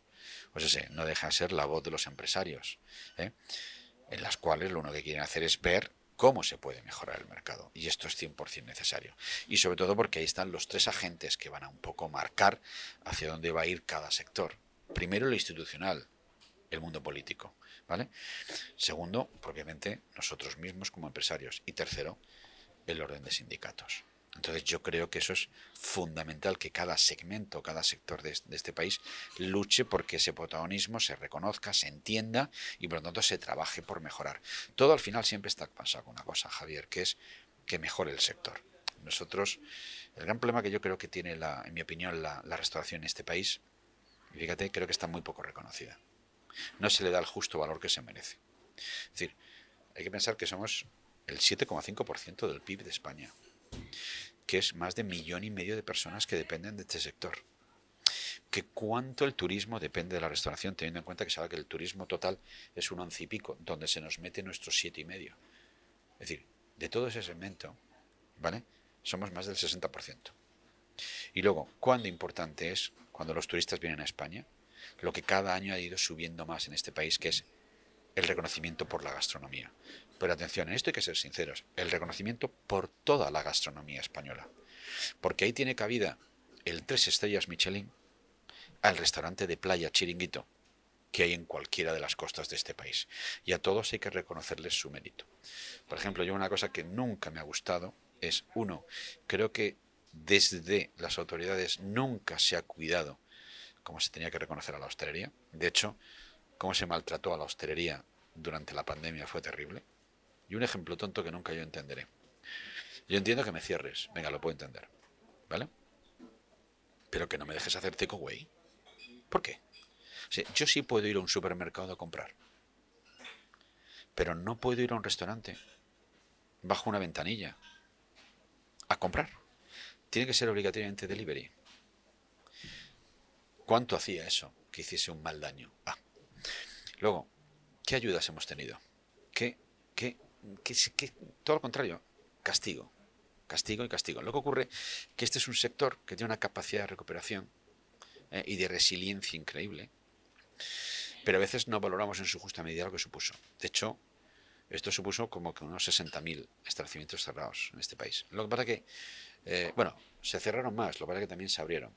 S2: Pues no deja de ser la voz de los empresarios, ¿eh? en las cuales lo único que quieren hacer es ver cómo se puede mejorar el mercado. Y esto es 100% necesario. Y sobre todo porque ahí están los tres agentes que van a un poco marcar hacia dónde va a ir cada sector. Primero lo institucional, el mundo político. ¿Vale? Segundo, propiamente nosotros mismos como empresarios. Y tercero, el orden de sindicatos. Entonces yo creo que eso es fundamental, que cada segmento, cada sector de, este país luche porque ese protagonismo se reconozca, se entienda y por lo tanto se trabaje por mejorar. Todo al final siempre está pasando con una cosa, Javier, que es que mejore el sector. Nosotros, el gran problema que yo creo que tiene, la, en mi opinión, la, la restauración en este país, fíjate, creo que está muy poco reconocida no se le da el justo valor que se merece. Es decir, hay que pensar que somos el 7,5% del PIB de España, que es más de millón y medio de personas que dependen de este sector. Que cuánto el turismo depende de la restauración, teniendo en cuenta que sabe que el turismo total es un once y pico, donde se nos mete nuestro siete y medio. Es decir, de todo ese segmento, ¿vale? Somos más del 60%. Y luego, ¿cuándo importante es cuando los turistas vienen a España? Lo que cada año ha ido subiendo más en este país, que es el reconocimiento por la gastronomía. Pero atención, en esto hay que ser sinceros, el reconocimiento por toda la gastronomía española. Porque ahí tiene cabida el tres estrellas Michelin al restaurante de playa Chiringuito, que hay en cualquiera de las costas de este país. Y a todos hay que reconocerles su mérito. Por ejemplo, yo una cosa que nunca me ha gustado es, uno, creo que desde las autoridades nunca se ha cuidado como se tenía que reconocer a la hostelería. De hecho, cómo se maltrató a la hostelería durante la pandemia fue terrible. Y un ejemplo tonto que nunca yo entenderé. Yo entiendo que me cierres, venga, lo puedo entender, ¿vale? Pero que no me dejes hacer takeaway. ¿Por qué? yo sí puedo ir a un supermercado a comprar, pero no puedo ir a un restaurante bajo una ventanilla a comprar. Tiene que ser obligatoriamente delivery. ¿Cuánto hacía eso que hiciese un mal daño? Ah. Luego, ¿qué ayudas hemos tenido? ¿Qué, qué, qué, todo lo contrario, castigo. Castigo y castigo. Lo que ocurre que este es un sector que tiene una capacidad de recuperación eh, y de resiliencia increíble, pero a veces no valoramos en su justa medida lo que supuso. De hecho, esto supuso como que unos 60.000 establecimientos cerrados en este país. Lo que pasa que, eh, bueno, se cerraron más, lo que pasa que también se abrieron.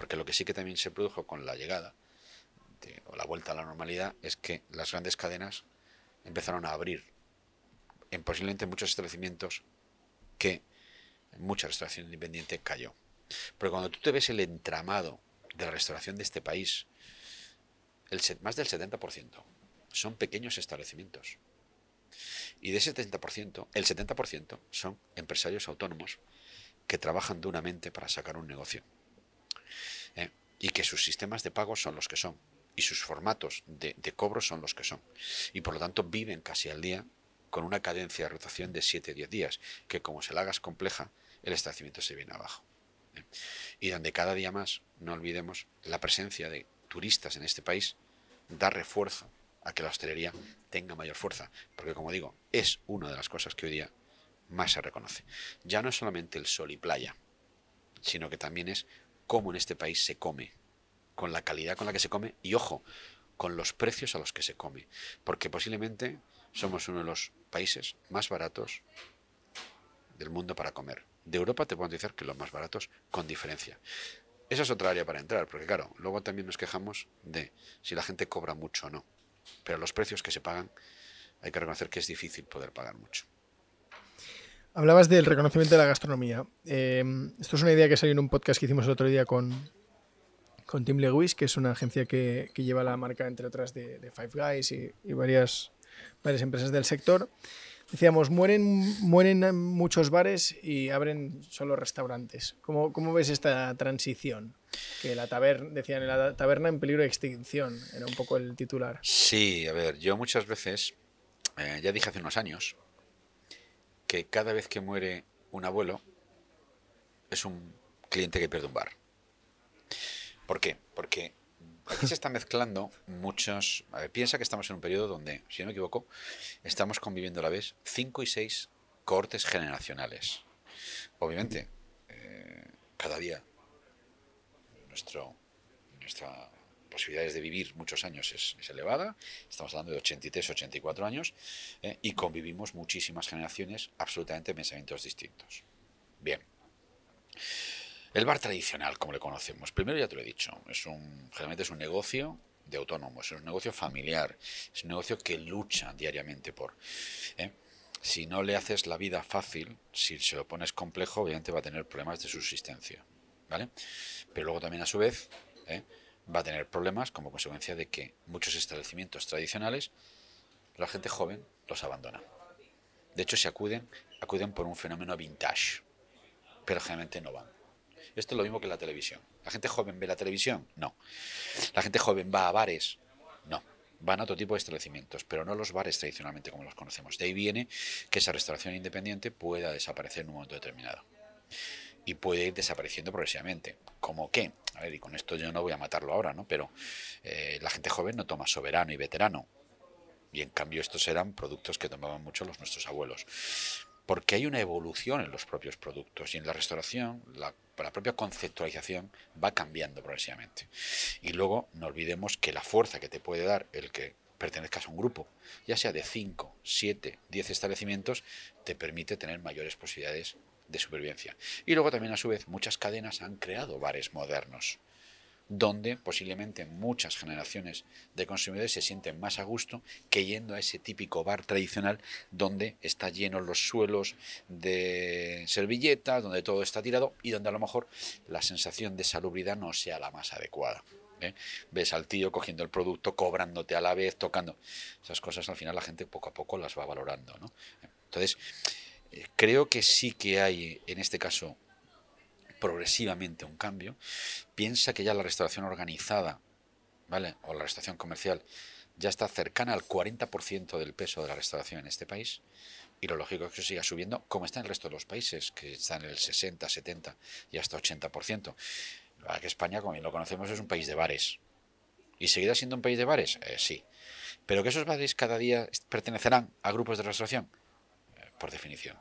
S2: Porque lo que sí que también se produjo con la llegada o la vuelta a la normalidad es que las grandes cadenas empezaron a abrir en posiblemente muchos establecimientos que mucha restauración independiente cayó. Pero cuando tú te ves el entramado de la restauración de este país, el, más del 70% son pequeños establecimientos. Y de ese 70%, el 70% son empresarios autónomos que trabajan duramente para sacar un negocio. ¿Eh? Y que sus sistemas de pago son los que son. Y sus formatos de, cobro son los que son. Y por lo tanto viven casi al día con una cadencia de rotación de 7-10 días, que como se la hagas compleja, el establecimiento se viene abajo. ¿eh? Y donde cada día más, no olvidemos, la presencia de turistas en este país da refuerzo a que la hostelería tenga mayor fuerza, porque como digo, es una de las cosas que hoy día más se reconoce. Ya no es solamente el sol y playa, sino que también es cómo en este país se come, con la calidad con la que se come y ojo, con los precios a los que se come, porque posiblemente somos uno de los países más baratos del mundo para comer. De Europa te puedo decir que los más baratos con diferencia. Esa es otra área para entrar, porque claro, luego también nos quejamos de si la gente cobra mucho o no. Pero los precios que se pagan, hay que reconocer que es difícil poder pagar mucho.
S1: Hablabas del reconocimiento de la gastronomía. Eh, esto es una idea que salió en un podcast que hicimos el otro día con, con Tim Lewis, que es una agencia que, lleva la marca, entre otras, de, Five Guys y, y, varias, varias empresas del sector. Decíamos, mueren, mueren muchos bares y abren solo restaurantes. ¿Cómo, cómo ves esta transición? Que la taberna, decían, la taberna en peligro de extinción, era un poco el titular.
S2: Sí, a ver, yo muchas veces, eh, ya dije hace unos años, que cada vez que muere un abuelo es un cliente que pierde un bar. ¿Por qué? Porque se están mezclando muchos. piensa que estamos en un periodo donde, si no me equivoco, estamos conviviendo a la vez cinco y seis cortes generacionales. Obviamente, eh, cada día nuestro, nuestra posibilidades de vivir muchos años es, elevada, estamos hablando de 83, 84 años, eh, y convivimos muchísimas generaciones absolutamente pensamientos distintos. Bien. El bar tradicional, como le conocemos, primero ya te lo he dicho, es un, generalmente es un negocio de autónomos, es un negocio familiar, es un negocio que lucha diariamente por... ¿eh? Si no le haces la vida fácil, si se lo pones complejo, obviamente va a tener problemas de subsistencia, ¿vale? Pero luego también a su vez ¿eh? Va a tener problemas como consecuencia de que muchos establecimientos tradicionales, la gente joven los abandona. De hecho, se acuden, acuden por un fenómeno vintage, pero generalmente no van. Esto es lo mismo que la televisión. ¿La gente joven ve la televisión? No. ¿La gente joven va a bares? No. Van a otro tipo de establecimientos, pero no los bares tradicionalmente como los conocemos. De ahí viene que esa restauración independiente pueda desaparecer en un momento determinado. Y puede ir desapareciendo progresivamente. ¿Cómo qué? A ver, y con esto yo no voy a matarlo ahora, ¿no? Pero eh, la gente joven no toma soberano y veterano. Y en cambio estos eran productos que tomaban mucho los nuestros abuelos porque hay una evolución en los propios productos y en la restauración la, propia conceptualización va cambiando progresivamente. Y luego no olvidemos que la fuerza que te puede dar el que pertenezcas a un grupo, ya sea de 5, 7, 10 establecimientos, te permite tener mayores posibilidades de supervivencia. Y luego también a su vez muchas cadenas han creado bares modernos donde posiblemente muchas generaciones de consumidores se sienten más a gusto que yendo a ese típico bar tradicional donde está lleno los suelos de servilletas, donde todo está tirado y donde a lo mejor la sensación de salubridad no sea la más adecuada. ¿eh? Ves al tío cogiendo el producto, cobrándote a la vez, tocando. Esas cosas al final la gente poco a poco las va valorando. Entonces, eh, creo que sí que hay en este caso progresivamente un cambio, piensa que ya la restauración organizada, ¿vale? O la restauración comercial ya está cercana al 40% del peso de la restauración en este país y lo lógico es que siga subiendo como está en el resto de los países, que están en el 60, 70 y hasta 80%. La que España, como lo conocemos, es un país de bares. ¿Y seguirá siendo un país de bares? Eh, sí. ¿Pero que esos bares cada día pertenecerán a grupos de restauración? Por definición.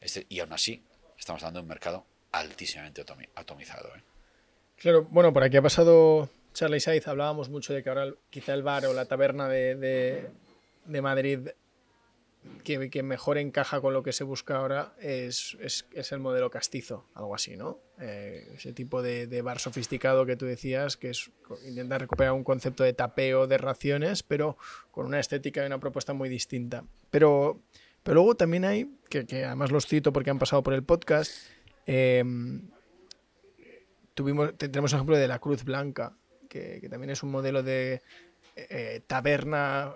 S2: Este, y aún así, estamos hablando de un mercado altísimamente atomizado. ¿eh?
S1: Claro, bueno, por aquí ha pasado Charlie Saiz, hablábamos mucho de que ahora quizá el bar o la taberna de, Madrid que, mejor encaja con lo que se busca ahora es, el modelo castizo, algo así, ¿no? Eh, ese tipo de, bar sofisticado que tú decías, que es intenta recuperar un concepto de tapeo de raciones, pero con una estética y una propuesta muy distinta. Pero, pero luego también hay, que, además los cito porque han pasado por el podcast, Em, tuvimos, tenemos el ejemplo de la Cruz Blanca, que, también es un modelo de eh, taberna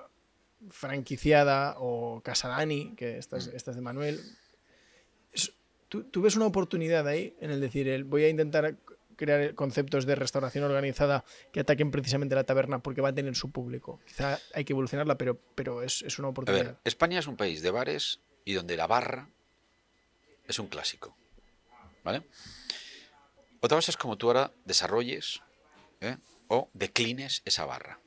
S1: franquiciada, o Casadani, que esta es, esta de Manuel. ¿tú, ves una oportunidad ahí en el decir, el, voy a intentar crear conceptos de restauración organizada que ataquen precisamente la taberna porque va a tener su público. Quizá hay que evolucionarla, pero, pero es, es una oportunidad.
S2: España es un país de bares y donde la barra es un clásico. ¿Vale? Otra cosa es como tú ahora desarrolles ¿eh? o declines esa barra.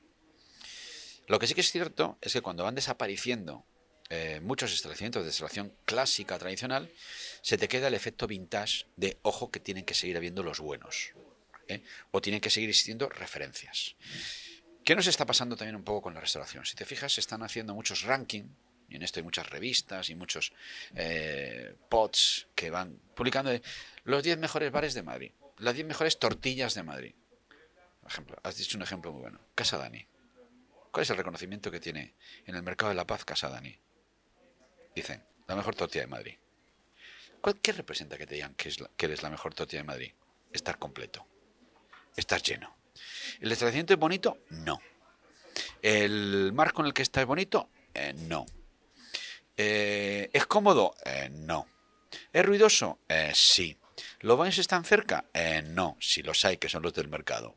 S2: Lo que sí que es cierto es que cuando van desapareciendo eh, muchos establecimientos de restauración clásica, tradicional, se te queda el efecto vintage de ojo que tienen que seguir habiendo los buenos. ¿eh? O tienen que seguir existiendo referencias. ¿Qué nos está pasando también un poco con la restauración? Si te fijas, se están haciendo muchos rankings y en esto hay muchas revistas y muchos eh, pods que van publicando los 10 mejores bares de Madrid, las 10 mejores tortillas de Madrid. Por ejemplo, has dicho un ejemplo muy bueno. Casa Dani. ¿Cuál es el reconocimiento que tiene en el mercado de la paz Casa Dani? Dicen, la mejor tortilla de Madrid. ¿Qué representa que te digan que, es que eres la mejor tortilla de Madrid? Estar completo. Estar lleno. ¿El establecimiento es bonito? No. ¿El marco en el que está es bonito? Eh, no. Eh, ¿Es cómodo? Eh, no. ¿Es ruidoso? Sí. ¿Los baños están cerca? no, si los hay, que son los del mercado.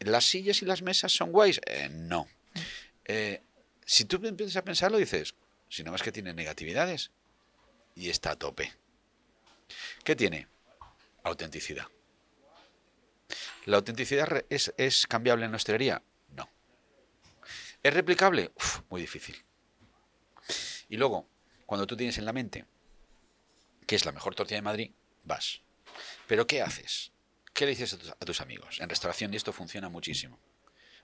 S2: ¿Las sillas y las mesas son guays? no. si tú empiezas a pensarlo, dices, si no más que tiene negatividades y está a tope. ¿Qué tiene? Autenticidad. ¿La autenticidad es, es cambiable en la hostelería? No. ¿Es replicable? muy difícil. Y luego, cuando tú tienes en la mente que es la mejor tortilla de Madrid, vas. Pero ¿qué haces? ¿Qué le dices a tus, amigos? En restauración y esto funciona muchísimo.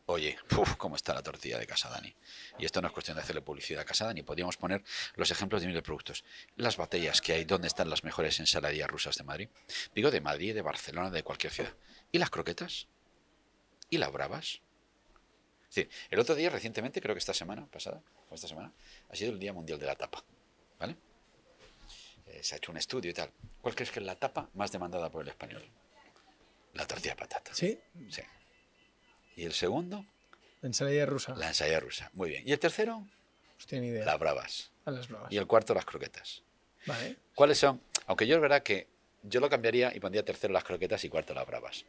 S2: Oye, ¿cómo está la tortilla de Casa Dani? Y esto no es cuestión de hacerle publicidad a Casa Dani. Podríamos poner los ejemplos de miles de productos. Las batallas que hay, ¿dónde están las mejores ensaladillas rusas de Madrid? Digo, de Madrid, de Barcelona, de cualquier ciudad. ¿Y las croquetas? ¿Y las bravas? Sí, el otro día, recientemente, creo que esta semana pasada, o esta semana, ha sido el Día Mundial de la Tapa. ¿Vale? Eh, se ha hecho un estudio y tal. ¿Cuál crees que es la tapa más demandada por el español? La tortilla de patata.
S1: ¿Sí?
S2: Sí. ¿Y el segundo?
S1: La ensalada rusa.
S2: La ensalada rusa. Muy bien. ¿Y el tercero?
S1: No ni idea.
S2: Las bravas.
S1: A las bravas.
S2: Y el cuarto, las croquetas.
S1: Vale.
S2: ¿Cuáles son? Aunque yo es verdad que yo lo cambiaría y pondría tercero las croquetas y cuarto las bravas.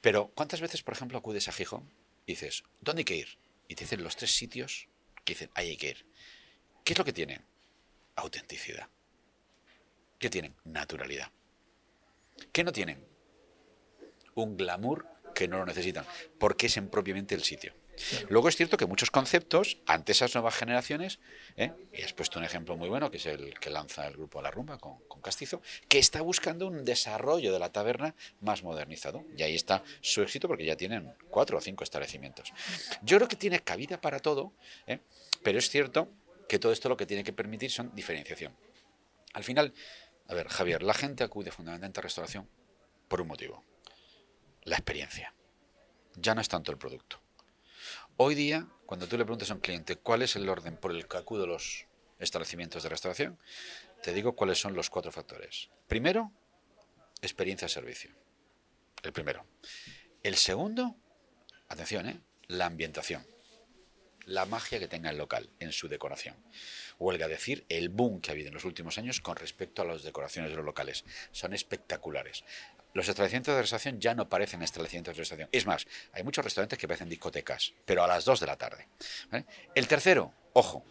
S2: Pero, ¿cuántas veces, por ejemplo, acudes a Gijón y dices, ¿dónde hay que ir? Y te dicen los tres sitios que dicen, ahí hay que ir. ¿Qué es lo que tienen? Autenticidad. ¿Qué tienen? Naturalidad. ¿Qué no tienen? Un glamour que no lo necesitan, porque es en propiamente el sitio. Luego es cierto que muchos conceptos, ante esas nuevas generaciones, ¿eh? y has puesto un ejemplo muy bueno, que es el que lanza el grupo La Rumba con, con, Castizo, que está buscando un desarrollo de la taberna más modernizado. Y ahí está su éxito porque ya tienen cuatro o cinco establecimientos. Yo creo que tiene cabida para todo, ¿eh? pero es cierto que todo esto lo que tiene que permitir son diferenciación. Al final, a ver, Javier, la gente acude fundamentalmente a restauración por un motivo. La experiencia. Ya no es tanto el producto. Hoy día, cuando tú le preguntas a un cliente cuál es el orden por el que acudo los establecimientos de restauración, te digo cuáles son los cuatro factores. Primero, experiencia-servicio. El primero. El segundo, atención, ¿eh? la ambientación. La magia que tenga el local en su decoración. Huelga decir el boom que ha habido en los últimos años con respecto a las decoraciones de los locales. Son espectaculares. Los establecimientos de restauración ya no parecen establecimientos de restauración. Es más, hay muchos restaurantes que parecen discotecas, pero a las 2 de la tarde. El tercero, ojo,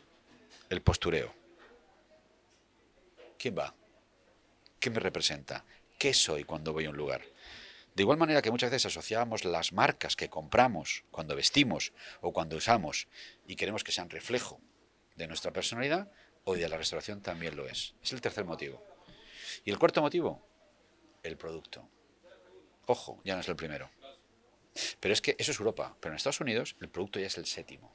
S2: el postureo. ¿Quién va? ¿Qué me representa? ¿Qué soy cuando voy a un lugar? De igual manera que muchas veces asociamos las marcas que compramos cuando vestimos o cuando usamos y queremos que sean reflejo de nuestra personalidad, hoy de la restauración también lo es. Es el tercer motivo. Y el cuarto motivo, el producto. Ojo, ya no es el primero. Pero es que eso es Europa, pero en Estados Unidos el producto ya es el séptimo.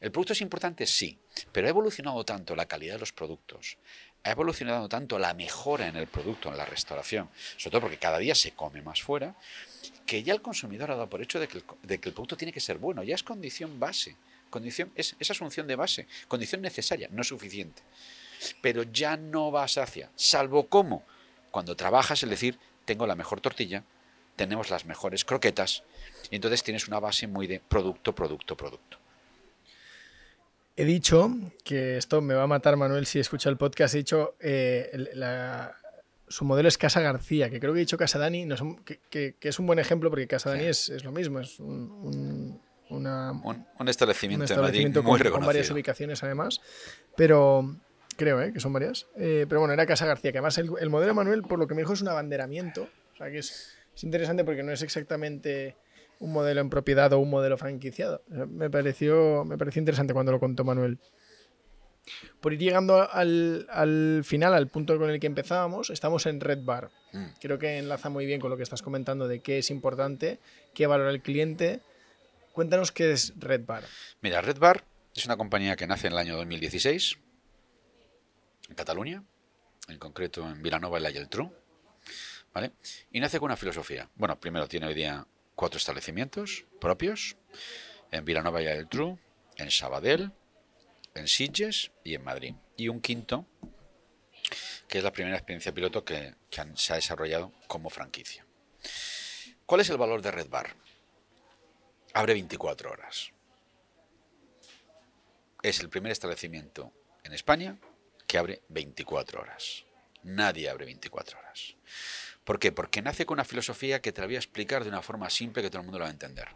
S2: ¿El producto es importante? Sí, pero ha evolucionado tanto la calidad de los productos, ha evolucionado tanto la mejora en el producto, en la restauración, sobre todo porque cada día se come más fuera, que ya el consumidor ha dado por hecho de que el, producto tiene que ser bueno, ya es condición base, condición, es, es asunción de base, condición necesaria, no suficiente. Pero ya no vas hacia, salvo cómo, cuando trabajas, es decir, tengo la mejor tortilla, tenemos las mejores croquetas, y entonces tienes una base muy de producto, producto, producto.
S1: He dicho que esto me va a matar Manuel si escucha el podcast. He dicho eh, su modelo es Casa García, que creo que he dicho Casa Dani, no que, es un buen ejemplo porque Casa Dani es, lo mismo, es un,
S2: establecimiento, muy
S1: con, con, varias ubicaciones además, pero creo ¿eh? que son varias. Eh, pero bueno, era Casa García, que además el, el, modelo Manuel, por lo que me dijo, es un abanderamiento, o sea que es, es interesante porque no es exactamente un modelo en propiedad o un modelo franquiciado. Me pareció, me pareció interesante cuando lo contó Manuel. Por ir llegando al, final, al punto con el que empezábamos, estamos en Red Bar. Mm. Creo que enlaza muy bien con lo que estás comentando de qué es importante, qué valora el cliente. Cuéntanos qué es Red Bar.
S2: Mira, Red Bar es una compañía que nace en el año 2016 en Cataluña, en concreto en Vilanova y la Geltrú. ¿vale? Y nace con una filosofía. Bueno, primero tiene hoy día cuatro establecimientos propios en Vilanova y Geltrú, en Sabadell, en Sitges y en Madrid. Y un quinto, que es la primera experiencia piloto que, se ha desarrollado como franquicia. ¿Cuál es el valor de Red Bar? Abre 24 horas. Es el primer establecimiento en España que abre 24 horas. Nadie abre 24 horas. ¿Por qué? Porque nace con una filosofía que te la voy a explicar de una forma simple que todo el mundo la va a entender.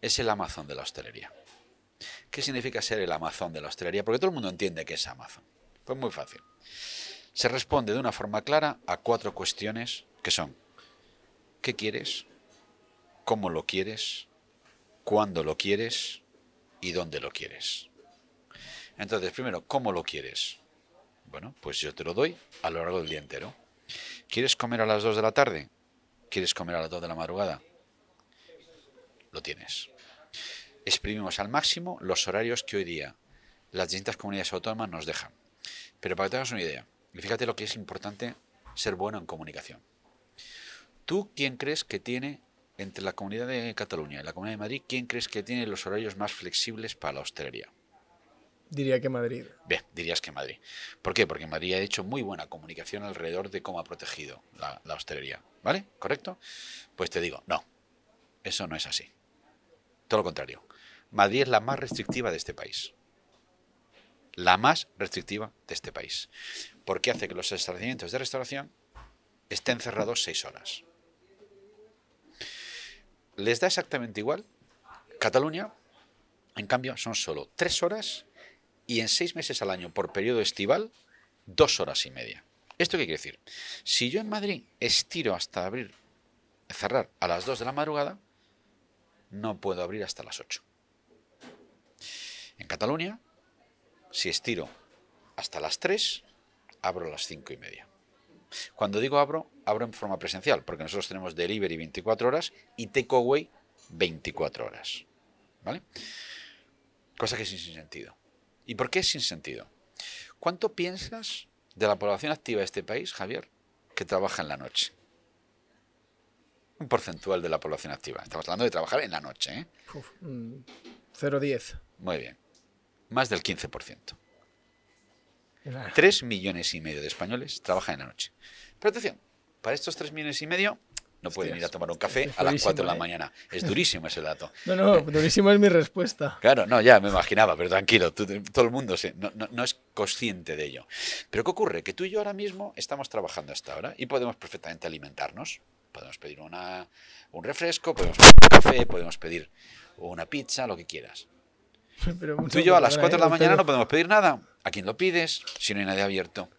S2: Es el Amazon de la hostelería. ¿Qué significa ser el Amazon de la hostelería? Porque todo el mundo entiende qué es Amazon. Pues muy fácil. Se responde de una forma clara a cuatro cuestiones que son ¿qué quieres? ¿Cómo lo quieres? ¿Cuándo lo quieres? ¿Y dónde lo quieres? Entonces, primero, ¿cómo lo quieres? Bueno, pues yo te lo doy a lo largo del día entero. ¿Quieres comer a las 2 de la tarde? ¿Quieres comer a las 2 de la madrugada? Lo tienes. Exprimimos al máximo los horarios que hoy día las distintas comunidades autónomas nos dejan. Pero para que tengas una idea, y fíjate lo que es importante ser bueno en comunicación. ¿Tú quién crees que tiene entre la comunidad de Cataluña y la comunidad de Madrid, quién crees que tiene los horarios más flexibles para la hostelería?
S1: Diría que Madrid.
S2: Bien, dirías que Madrid. ¿Por qué? Porque Madrid ha hecho muy buena comunicación alrededor de cómo ha protegido la, hostelería. ¿Vale? ¿Correcto? Pues te digo, no. Eso no es así. Todo lo contrario. Madrid es la más restrictiva de este país. La más restrictiva de este país. Porque hace que los establecimientos de restauración estén cerrados seis horas. Les da exactamente igual. Cataluña, en cambio, son solo tres horas y en seis meses al año por periodo estival, dos horas y media. ¿Esto qué quiere decir? Si yo en Madrid estiro hasta abrir, cerrar a las 2 de la madrugada, no puedo abrir hasta las 8. En Cataluña, si estiro hasta las 3, abro a las 5 y media. Cuando digo abro, abro en forma presencial, porque nosotros tenemos delivery 24 horas y takeaway 24 horas. ¿Vale? Cosa que es sin sentido. ¿Y por qué es sin sentido? ¿Cuánto piensas de la población activa de este país, Javier, que trabaja en la noche? un porcentual de la población activa. Estamos hablando de trabajar en la noche. ¿eh?
S1: 0,10.
S2: Mm, Muy bien. Más del 15%. Tres millones y medio de españoles trabajan en la noche. Pero atención, para estos tres millones y medio no pueden ir a tomar un café a las 4 de la ¿eh? mañana. Es durísimo ese dato.
S1: No, no, durísimo es mi respuesta.
S2: Claro, no, ya me imaginaba, pero tranquilo, todo el mundo no, es consciente de ello. Pero ¿qué ocurre? Que tú y yo ahora mismo estamos trabajando hasta ahora y podemos perfectamente alimentarnos. Podemos pedir una, un refresco, podemos pedir un café, podemos pedir una pizza, lo que quieras. Tú y yo a las 4 de la ¿eh? mañana no podemos pedir nada. ¿A quién lo pides si no hay nadie abierto?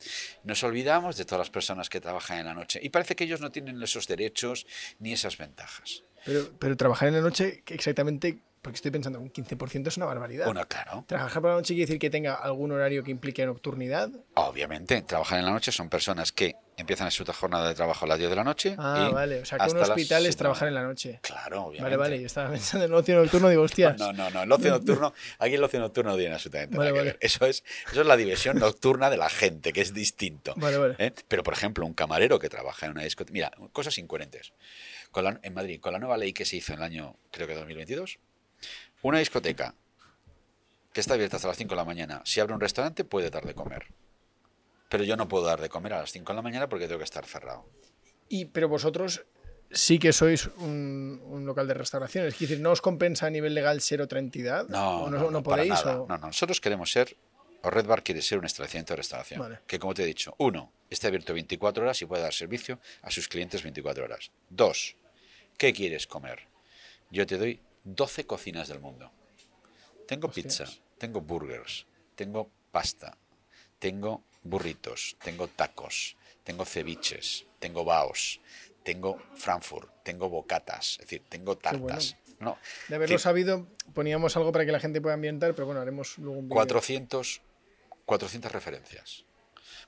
S2: Nos olvidamos de todas las personas que trabajan en la noche y parece que ellos no tienen esos derechos ni esas ventajas.
S1: Pero, pero trabajar en la noche, exactamente porque estoy pensando, un 15% es una barbaridad.
S2: Bueno, claro.
S1: ¿Trabajar por la noche quiere decir que tenga algún horario que implique nocturnidad?
S2: Obviamente. Trabajar en la noche son personas que empiezan su jornada de trabajo a las 10 de la noche.
S1: Ah, vale. O sea, que un hospital es trabajar en la noche.
S2: Claro, obviamente.
S1: Vale, vale. Yo estaba pensando en el ocio nocturno digo, hostias.
S2: No, no, no. El ocio nocturno, aquí el ocio nocturno no tiene absolutamente nada que ver. Eso es, eso es la diversión nocturna de la gente, que es distinto.
S1: Vale, vale.
S2: ¿Eh? Pero, por ejemplo, un camarero que trabaja en una discoteca. Mira, cosas incoherentes. Con en Madrid, con la nueva ley que se hizo en el año, creo que 2022 una discoteca que está abierta hasta las 5 de la mañana, si abre un restaurante puede dar de comer. Pero yo no puedo dar de comer a las 5 de la mañana porque tengo que estar cerrado.
S1: Y, pero vosotros sí que sois un, local de restauración. Es decir, ¿no os compensa a nivel legal ser otra entidad?
S2: No, no, no, podéis. No, no, nosotros queremos ser, o Red Bar quiere ser un establecimiento de restauración. Que como te he dicho, uno, esté abierto 24 horas y puede dar servicio a sus clientes 24 horas. Dos, ¿qué quieres comer? Yo te doy 12 cocinas del mundo. Tengo pizza, tengo burgers, tengo pasta, tengo burritos, tengo tacos, tengo ceviches, tengo baos, tengo Frankfurt, tengo bocatas, es decir, tengo tartas. No,
S1: de haberlo sabido, poníamos algo para que la gente pueda ambientar, pero bueno, haremos luego un
S2: 400, 400 referencias.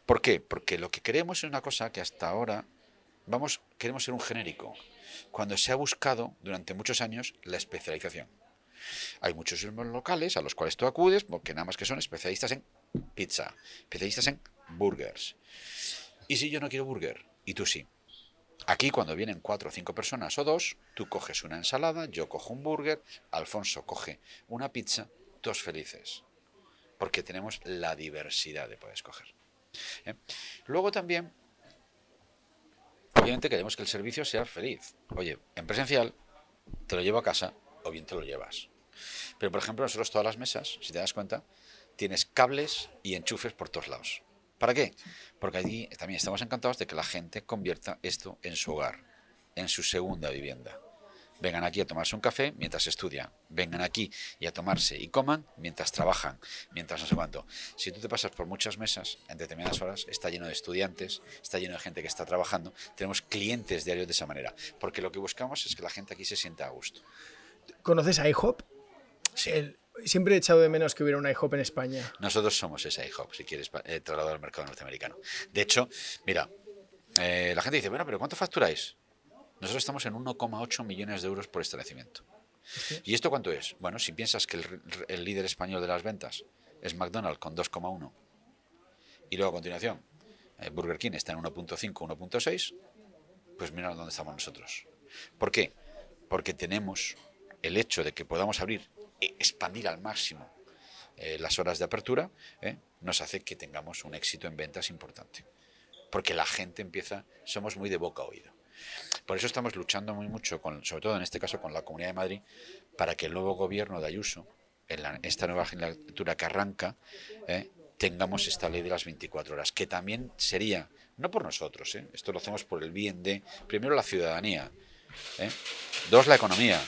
S2: ¿Por qué? Porque lo que queremos es una cosa que hasta ahora vamos, queremos ser un genérico cuando se ha buscado durante muchos años la especialización. Hay muchos locales a los cuales tú acudes porque nada más que son especialistas en pizza, especialistas en burgers. Y si yo no quiero burger, y tú sí. Aquí cuando vienen cuatro o cinco personas o dos, tú coges una ensalada, yo cojo un burger, Alfonso coge una pizza, dos felices. Porque tenemos la diversidad de poder escoger. ¿Eh? Luego también obviamente queremos que el servicio sea feliz. Oye, en presencial te lo llevo a casa o bien te lo llevas. Pero por ejemplo, nosotros todas las mesas, si te das cuenta, tienes cables y enchufes por todos lados. ¿Para qué? Porque allí también estamos encantados de que la gente convierta esto en su hogar, en su segunda vivienda. Vengan aquí a tomarse un café mientras estudian. Vengan aquí y a tomarse y coman mientras trabajan, mientras no sé cuánto. Si tú te pasas por muchas mesas en determinadas horas, está lleno de estudiantes, está lleno de gente que está trabajando. Tenemos clientes diarios de esa manera. Porque lo que buscamos es que la gente aquí se sienta a gusto.
S1: ¿Conoces a IHOP?
S2: Sí.
S1: Siempre he echado de menos que hubiera una IHOP en España.
S2: Nosotros somos esa IHOP, si quieres, eh, trasladado al mercado norteamericano. De hecho, mira, eh, la gente dice, bueno, pero ¿cuánto facturáis? Nosotros estamos en 1,8 millones de euros por establecimiento. ¿Y esto cuánto es? Bueno, si piensas que el, líder español de las ventas es McDonald's con 2,1 y luego a continuación eh, Burger King está en 1.5, 1.6, pues mira dónde estamos nosotros. ¿Por qué? Porque tenemos el hecho de que podamos abrir expandir al máximo eh, las horas de apertura, eh, nos hace que tengamos un éxito en ventas importante. Porque la gente empieza, somos muy de boca a oído. Por eso estamos luchando muy mucho, con, sobre todo en este caso con la Comunidad de Madrid, para que el nuevo gobierno de Ayuso, en esta nueva legislatura que arranca, eh, tengamos esta ley de las 24 horas, que también sería, no por nosotros, eh, esto lo hacemos por el bien de, primero, la ciudadanía, eh, dos, la economía,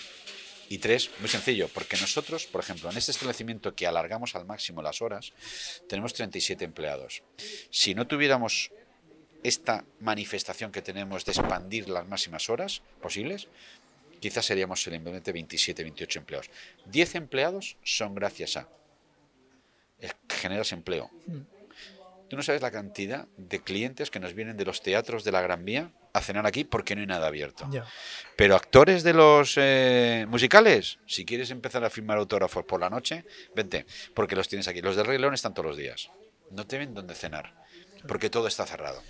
S2: y tres, muy sencillo, porque nosotros, por ejemplo, en este establecimiento que alargamos al máximo las horas, tenemos 37 empleados. Si no tuviéramos esta manifestación que tenemos de expandir las máximas horas posibles, quizás seríamos simplemente 27, 28 empleados. 10 empleados son gracias a generas empleo. Tú no sabes la cantidad de clientes que nos vienen de los teatros de la Gran Vía a cenar aquí porque no hay nada abierto. Pero actores de los eh, musicales, si quieres empezar a firmar autógrafos por la noche, vente, porque los tienes aquí. Los del Rey León están todos los días. No te ven dónde cenar, porque todo está cerrado.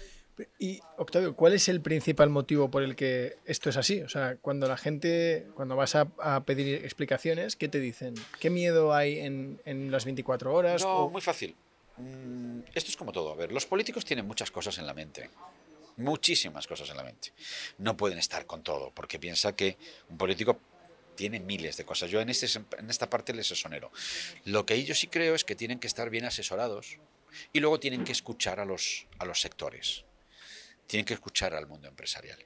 S1: Y Octavio, ¿cuál es el principal motivo por el que esto es así? O sea, cuando la gente, cuando vas a, pedir explicaciones, ¿qué te dicen? ¿Qué miedo hay en, las 24 horas?
S2: No, muy fácil. Mm, esto es como todo. A ver, los políticos tienen muchas cosas en la mente. Muchísimas cosas en la mente. No pueden estar con todo, porque piensa que un político tiene miles de cosas. Yo en, este, en esta parte les asonero. Lo que yo sí creo es que tienen que estar bien asesorados y luego tienen que escuchar a los, a los sectores tienen que escuchar al mundo empresarial.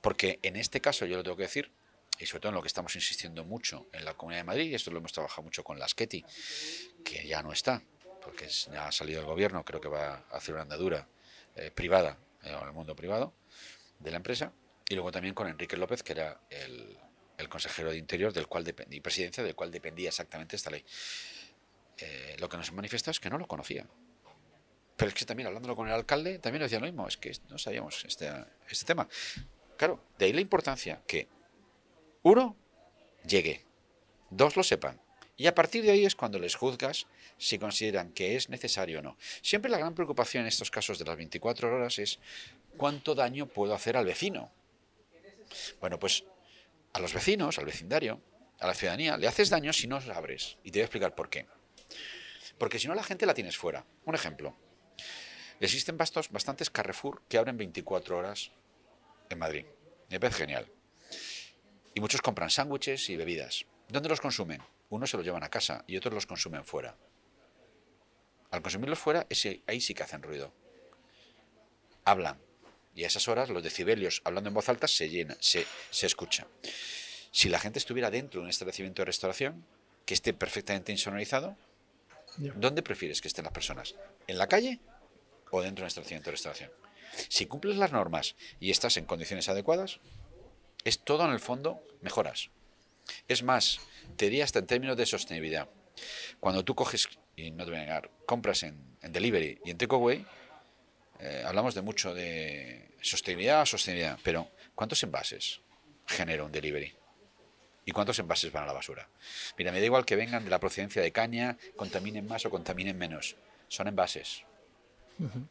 S2: Porque en este caso, yo lo tengo que decir, y sobre todo en lo que estamos insistiendo mucho en la Comunidad de Madrid, y esto lo hemos trabajado mucho con la Sketi, que ya no está, porque ya ha salido el gobierno, creo que va a hacer una andadura eh, privada, eh, el mundo privado de la empresa, y luego también con Enrique López, que era el, consejero de Interior del cual y presidencia del cual dependía exactamente esta ley. Eh, lo que nos han manifestado es que no lo conocía. Pero es que también hablándolo con el alcalde, también nos decía lo mismo, es que no sabíamos este, este tema. Claro, de ahí la importancia que, uno, llegue, dos, lo sepan. Y a partir de ahí es cuando les juzgas si consideran que es necesario o no. Siempre la gran preocupación en estos casos de las 24 horas es cuánto daño puedo hacer al vecino. Bueno, pues a los vecinos, al vecindario, a la ciudadanía, le haces daño si no abres. Y te voy a explicar por qué. Porque si no, la gente la tienes fuera. Un ejemplo. Existen bastos, bastantes Carrefour que abren 24 horas en Madrid. Me parece genial. Y muchos compran sándwiches y bebidas. ¿Dónde los consumen? Unos se los llevan a casa y otros los consumen fuera. Al consumirlos fuera, ahí sí que hacen ruido. Hablan. Y a esas horas los decibelios, hablando en voz alta, se llenan, se, se escucha. Si la gente estuviera dentro de un establecimiento de restauración, que esté perfectamente insonorizado, ¿dónde prefieres que estén las personas? ¿En la calle o dentro de nuestro centro de restauración. Si cumples las normas y estás en condiciones adecuadas, es todo en el fondo mejoras. Es más, te diría hasta en términos de sostenibilidad. Cuando tú coges, y no te voy a negar, compras en, delivery y en takeaway, eh, hablamos de mucho de sostenibilidad, sostenibilidad, pero ¿cuántos envases genera un delivery? ¿Y cuántos envases van a la basura? Mira, me da igual que vengan de la procedencia de caña, contaminen más o contaminen menos. Son envases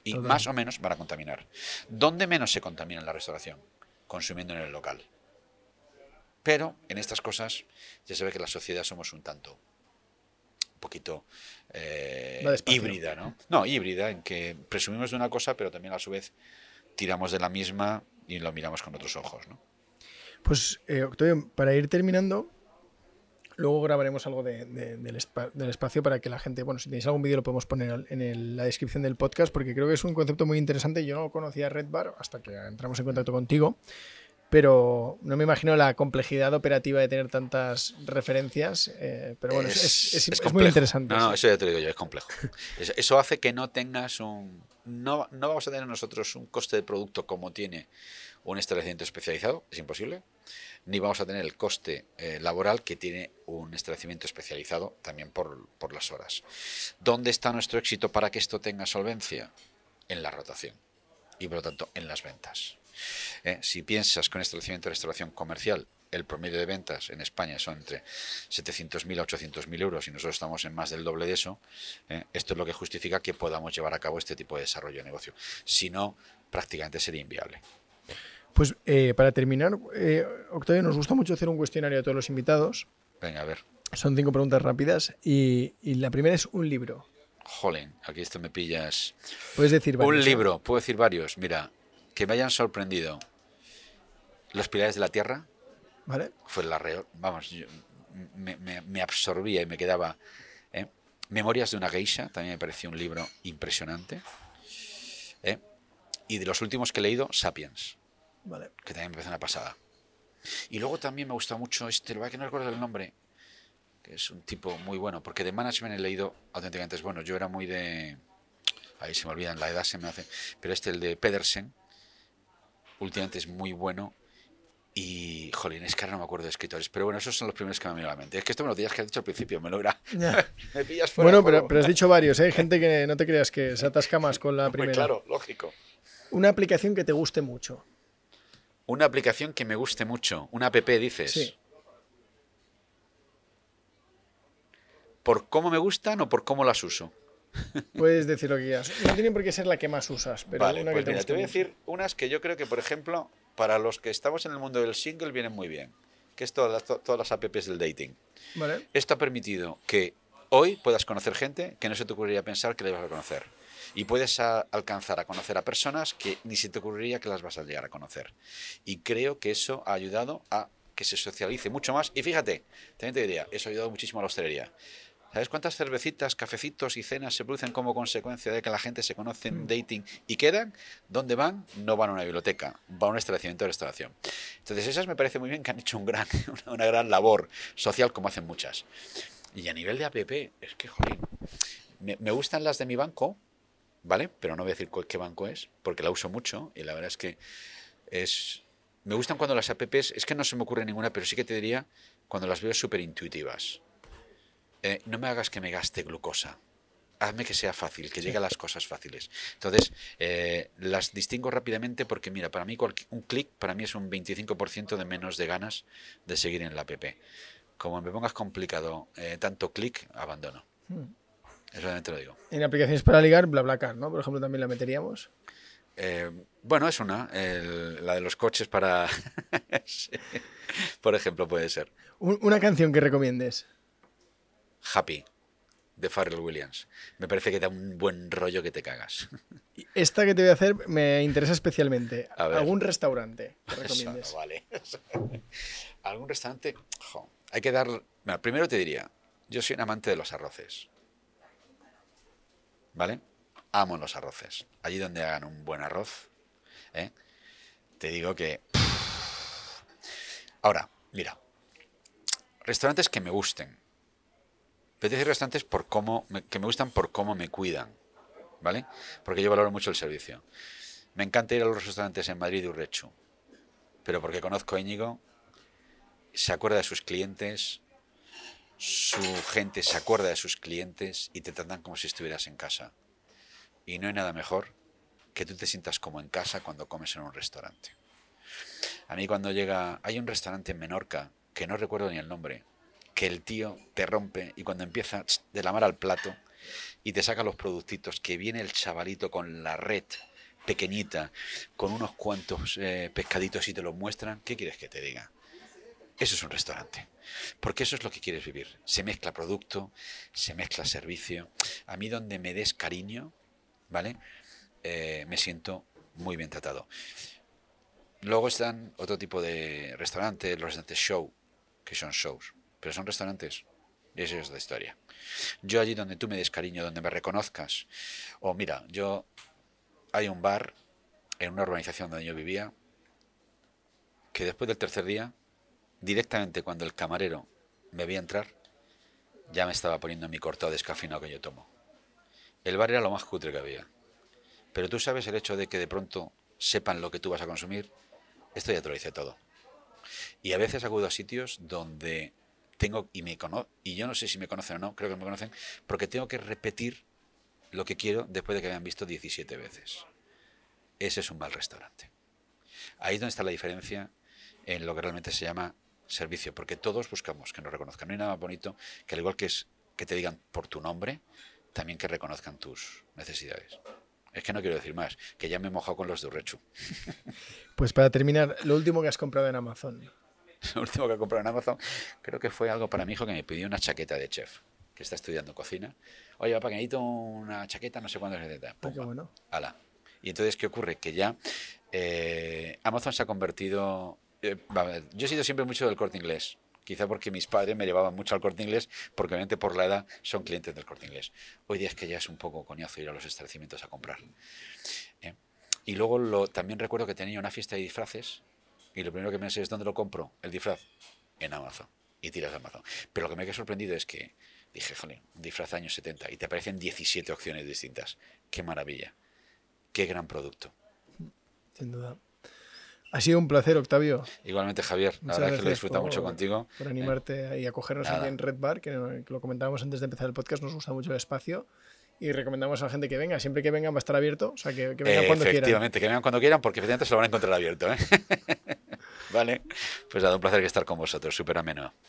S2: y más o menos van a contaminar. ¿Dónde menos se contamina en la restauración? Consumiendo en el local. Pero en estas cosas ya se ve que la sociedad somos un tanto, un poquito eh, híbrida, ¿no? No, híbrida, en que presumimos de una cosa, pero también a su vez tiramos de la misma y lo miramos con otros ojos, ¿no?
S1: Pues, eh, Octavio, para ir terminando, Luego grabaremos algo del, espacio para que la gente, bueno, si tenéis algún vídeo lo podemos poner en la descripción del podcast porque creo que es un concepto muy interesante. Yo no conocía Red Bar hasta que entramos en contacto contigo, pero no me imagino la complejidad operativa de tener tantas referencias. Eh, pero bueno, es, muy interesante.
S2: No, no, eso ya te lo digo yo, es complejo. eso hace que no tengas un... No, no vamos a tener nosotros un coste de producto como tiene un establecimiento especializado, es imposible ni vamos a tener el coste eh, laboral que tiene un establecimiento especializado también por, por, las horas. ¿Dónde está nuestro éxito para que esto tenga solvencia? En la rotación y por lo tanto en las ventas. Eh, si piensas que un establecimiento de restauración comercial el promedio de ventas en España son entre 700.000 a 800.000 euros y nosotros estamos en más del doble de eso, eh, esto es lo que justifica que podamos llevar a cabo este tipo de desarrollo de negocio. Si no, prácticamente sería inviable.
S1: Pues eh, para terminar, Octavio, nos gusta mucho hacer un cuestionario a todos los invitados.
S2: Venga, a ver.
S1: Son cinco preguntas rápidas y, la primera es un libro.
S2: Jolín, aquí esto me pillas.
S1: Puedes decir
S2: varios. Un libro, puedo decir varios. Mira, que me hayan sorprendido. Los pilares de la tierra.
S1: Vale.
S2: Fue la real. Vamos, me, absorbía y me quedaba. Memorias de una geisha, también me pareció un libro impresionante. Y de los últimos que he leído, Sapiens. Que también me parece una pasada. Y luego también me gusta mucho este, lo que no recuerdo el nombre, que es un tipo muy bueno, porque de management he leído auténticamente es bueno. Yo era muy de. Ahí se me olvidan, la edad se me hace. Pero este, el de Pedersen, últimamente es muy bueno. Y, jolín, es que ahora no me acuerdo de escritores. Pero bueno, esos son los primeros que me han venido a la mente. Es que esto me lo tenías que has dicho al principio, me logra.
S1: me pillas fuera. Bueno, pero, pero, has dicho varios, ¿eh? Hay gente que no te creas que se atasca más con la primera.
S2: claro, lógico.
S1: Una aplicación que te guste mucho.
S2: Una aplicación que me guste mucho. Una app, dices. Sí. ¿Por cómo me gustan o por cómo las uso?
S1: Puedes decir lo que quieras. No tiene por qué ser la que más usas, pero
S2: vale,
S1: una
S2: pues
S1: que te,
S2: mira, te voy a decir unas que yo creo que, por ejemplo, para los que estamos en el mundo del single vienen muy bien, que es todas las, todas las apps del dating.
S1: Vale.
S2: Esto ha permitido que hoy puedas conocer gente que no se te ocurriría pensar que le vas a conocer. Y puedes a- alcanzar a conocer a personas que ni se te ocurriría que las vas a llegar a conocer. Y creo que eso ha ayudado a que se socialice mucho más. Y fíjate, también te diría, eso ha ayudado muchísimo a la hostelería. ¿Sabes cuántas cervecitas, cafecitos y cenas se producen como consecuencia de que la gente se conoce en dating y quedan? ¿Dónde van? No van a una biblioteca, van a un establecimiento de restauración. Entonces, esas me parece muy bien que han hecho un gran, una, gran labor social como hacen muchas. Y a nivel de app, es que, joder, me, me gustan las de mi banco, ¿vale? Pero no voy a decir qué banco es, porque la uso mucho y la verdad es que es... Me gustan cuando las apps, es que no se me ocurre ninguna, pero sí que te diría cuando las veo súper intuitivas. Eh, no me hagas que me gaste glucosa. Hazme que sea fácil, que llegue a las cosas fáciles. Entonces, eh, las distingo rápidamente porque, mira, para mí un clic para mí es un 25% de menos de ganas de seguir en la app. Como me pongas complicado eh, tanto clic, abandono. Eso también te lo digo.
S1: En aplicaciones para ligar, BlaBlaCar, ¿no? Por ejemplo, también la meteríamos.
S2: Eh, bueno, es una. el- la de los coches para... Sí. Por ejemplo, puede ser.
S1: Un- una canción que recomiendes.
S2: Happy, de Pharrell Williams. Me parece que da un buen rollo que te cagas.
S1: Esta que te voy a hacer me interesa especialmente.
S2: A ver.
S1: ¿Algún restaurante que
S2: Eso
S1: recomiendes?
S2: no vale. ¿Algún restaurante? Jo, hay que dar... Mira, primero te diría, yo soy un amante de los arroces. ¿Vale? Amo los arroces. Allí donde hagan un buen arroz, ¿eh? te digo que... Ahora, mira, restaurantes que me gusten. Pero te decir restaurantes por cómo me- que me gustan por cómo me cuidan, ¿vale? Porque yo valoro mucho el servicio. Me encanta ir a los restaurantes en Madrid y Urrechu, pero porque conozco a Íñigo, se acuerda de sus clientes, su gente se acuerda de sus clientes y te tratan como si estuvieras en casa. Y no hay nada mejor que tú te sientas como en casa cuando comes en un restaurante. A mí cuando llega, hay un restaurante en Menorca, que no recuerdo ni el nombre, que el tío te rompe y cuando empieza de la mar al plato y te saca los productitos, que viene el chavalito con la red pequeñita, con unos cuantos eh, pescaditos y te los muestran, ¿qué quieres que te diga? Eso es un restaurante. Porque eso es lo que quieres vivir. Se mezcla producto, se mezcla servicio. A mí donde me des cariño, ¿vale? Eh, me siento muy bien tratado. Luego están otro tipo de restaurantes, los restaurantes show, que son shows, pero son restaurantes. Y eso es la historia. Yo allí donde tú me des cariño, donde me reconozcas, o mira, yo hay un bar en una urbanización donde yo vivía que después del tercer día, directamente cuando el camarero me veía entrar, ya me estaba poniendo mi cortado descafeinado que yo tomo. El bar era lo más cutre que había. Pero tú sabes el hecho de que de pronto sepan lo que tú vas a consumir, esto ya te lo dice todo. Y a veces acudo a sitios donde tengo, y me cono y yo no sé si me conocen o no, creo que me conocen, porque tengo que repetir lo que quiero después de que me han visto 17 veces. Ese es un mal restaurante. Ahí es donde está la diferencia en lo que realmente se llama servicio, porque todos buscamos que nos reconozcan. No hay nada más bonito que al igual que es que te digan por tu nombre, también que reconozcan tus necesidades. Es que no quiero decir más, que ya me he mojado con los de Urrechu.
S1: Pues para terminar, lo último que has comprado en Amazon.
S2: Lo último que he comprado en Amazon creo que fue algo para mi hijo que me pidió una chaqueta de chef, que está estudiando cocina. Oye, papá, que necesito una chaqueta, no sé cuándo es de
S1: Ah, qué bueno.
S2: Ala. Y entonces, ¿qué ocurre? Que ya eh, Amazon se ha convertido... eh, yo he sido siempre mucho del corte inglés. Quizá porque mis padres me llevaban mucho al corte inglés, porque obviamente por la edad son clientes del corte inglés. Hoy día es que ya es un poco coñazo ir a los establecimientos a comprar. ¿eh? Y luego lo, también recuerdo que tenía una fiesta de disfraces y lo primero que pensé es ¿dónde lo compro? El disfraz. En Amazon. Y tiras a Amazon. Pero lo que me ha sorprendido es que dije, joder, un disfraz de años 70 y te aparecen 17 opciones distintas. Qué maravilla. Qué gran producto.
S1: Sin duda. Ha sido un placer, Octavio,
S2: Igualmente, Javier, la
S1: Muchas
S2: verdad es que lo disfrutado
S1: por-
S2: mucho contigo.
S1: por
S2: ¿eh?
S1: animarte y acogernos
S2: Nada.
S1: aquí en Red Bar, que, que lo comentábamos antes de empezar el podcast, nos gusta mucho el espacio y recomendamos a la gente que venga. Siempre que vengan va a estar abierto, o sea, que, que vengan cuando quieran.
S2: Efectivamente, que vengan cuando quieran porque efectivamente se lo van a encontrar abierto. ¿eh? Vale, pues nada, un placer estar con vosotros, súper ameno.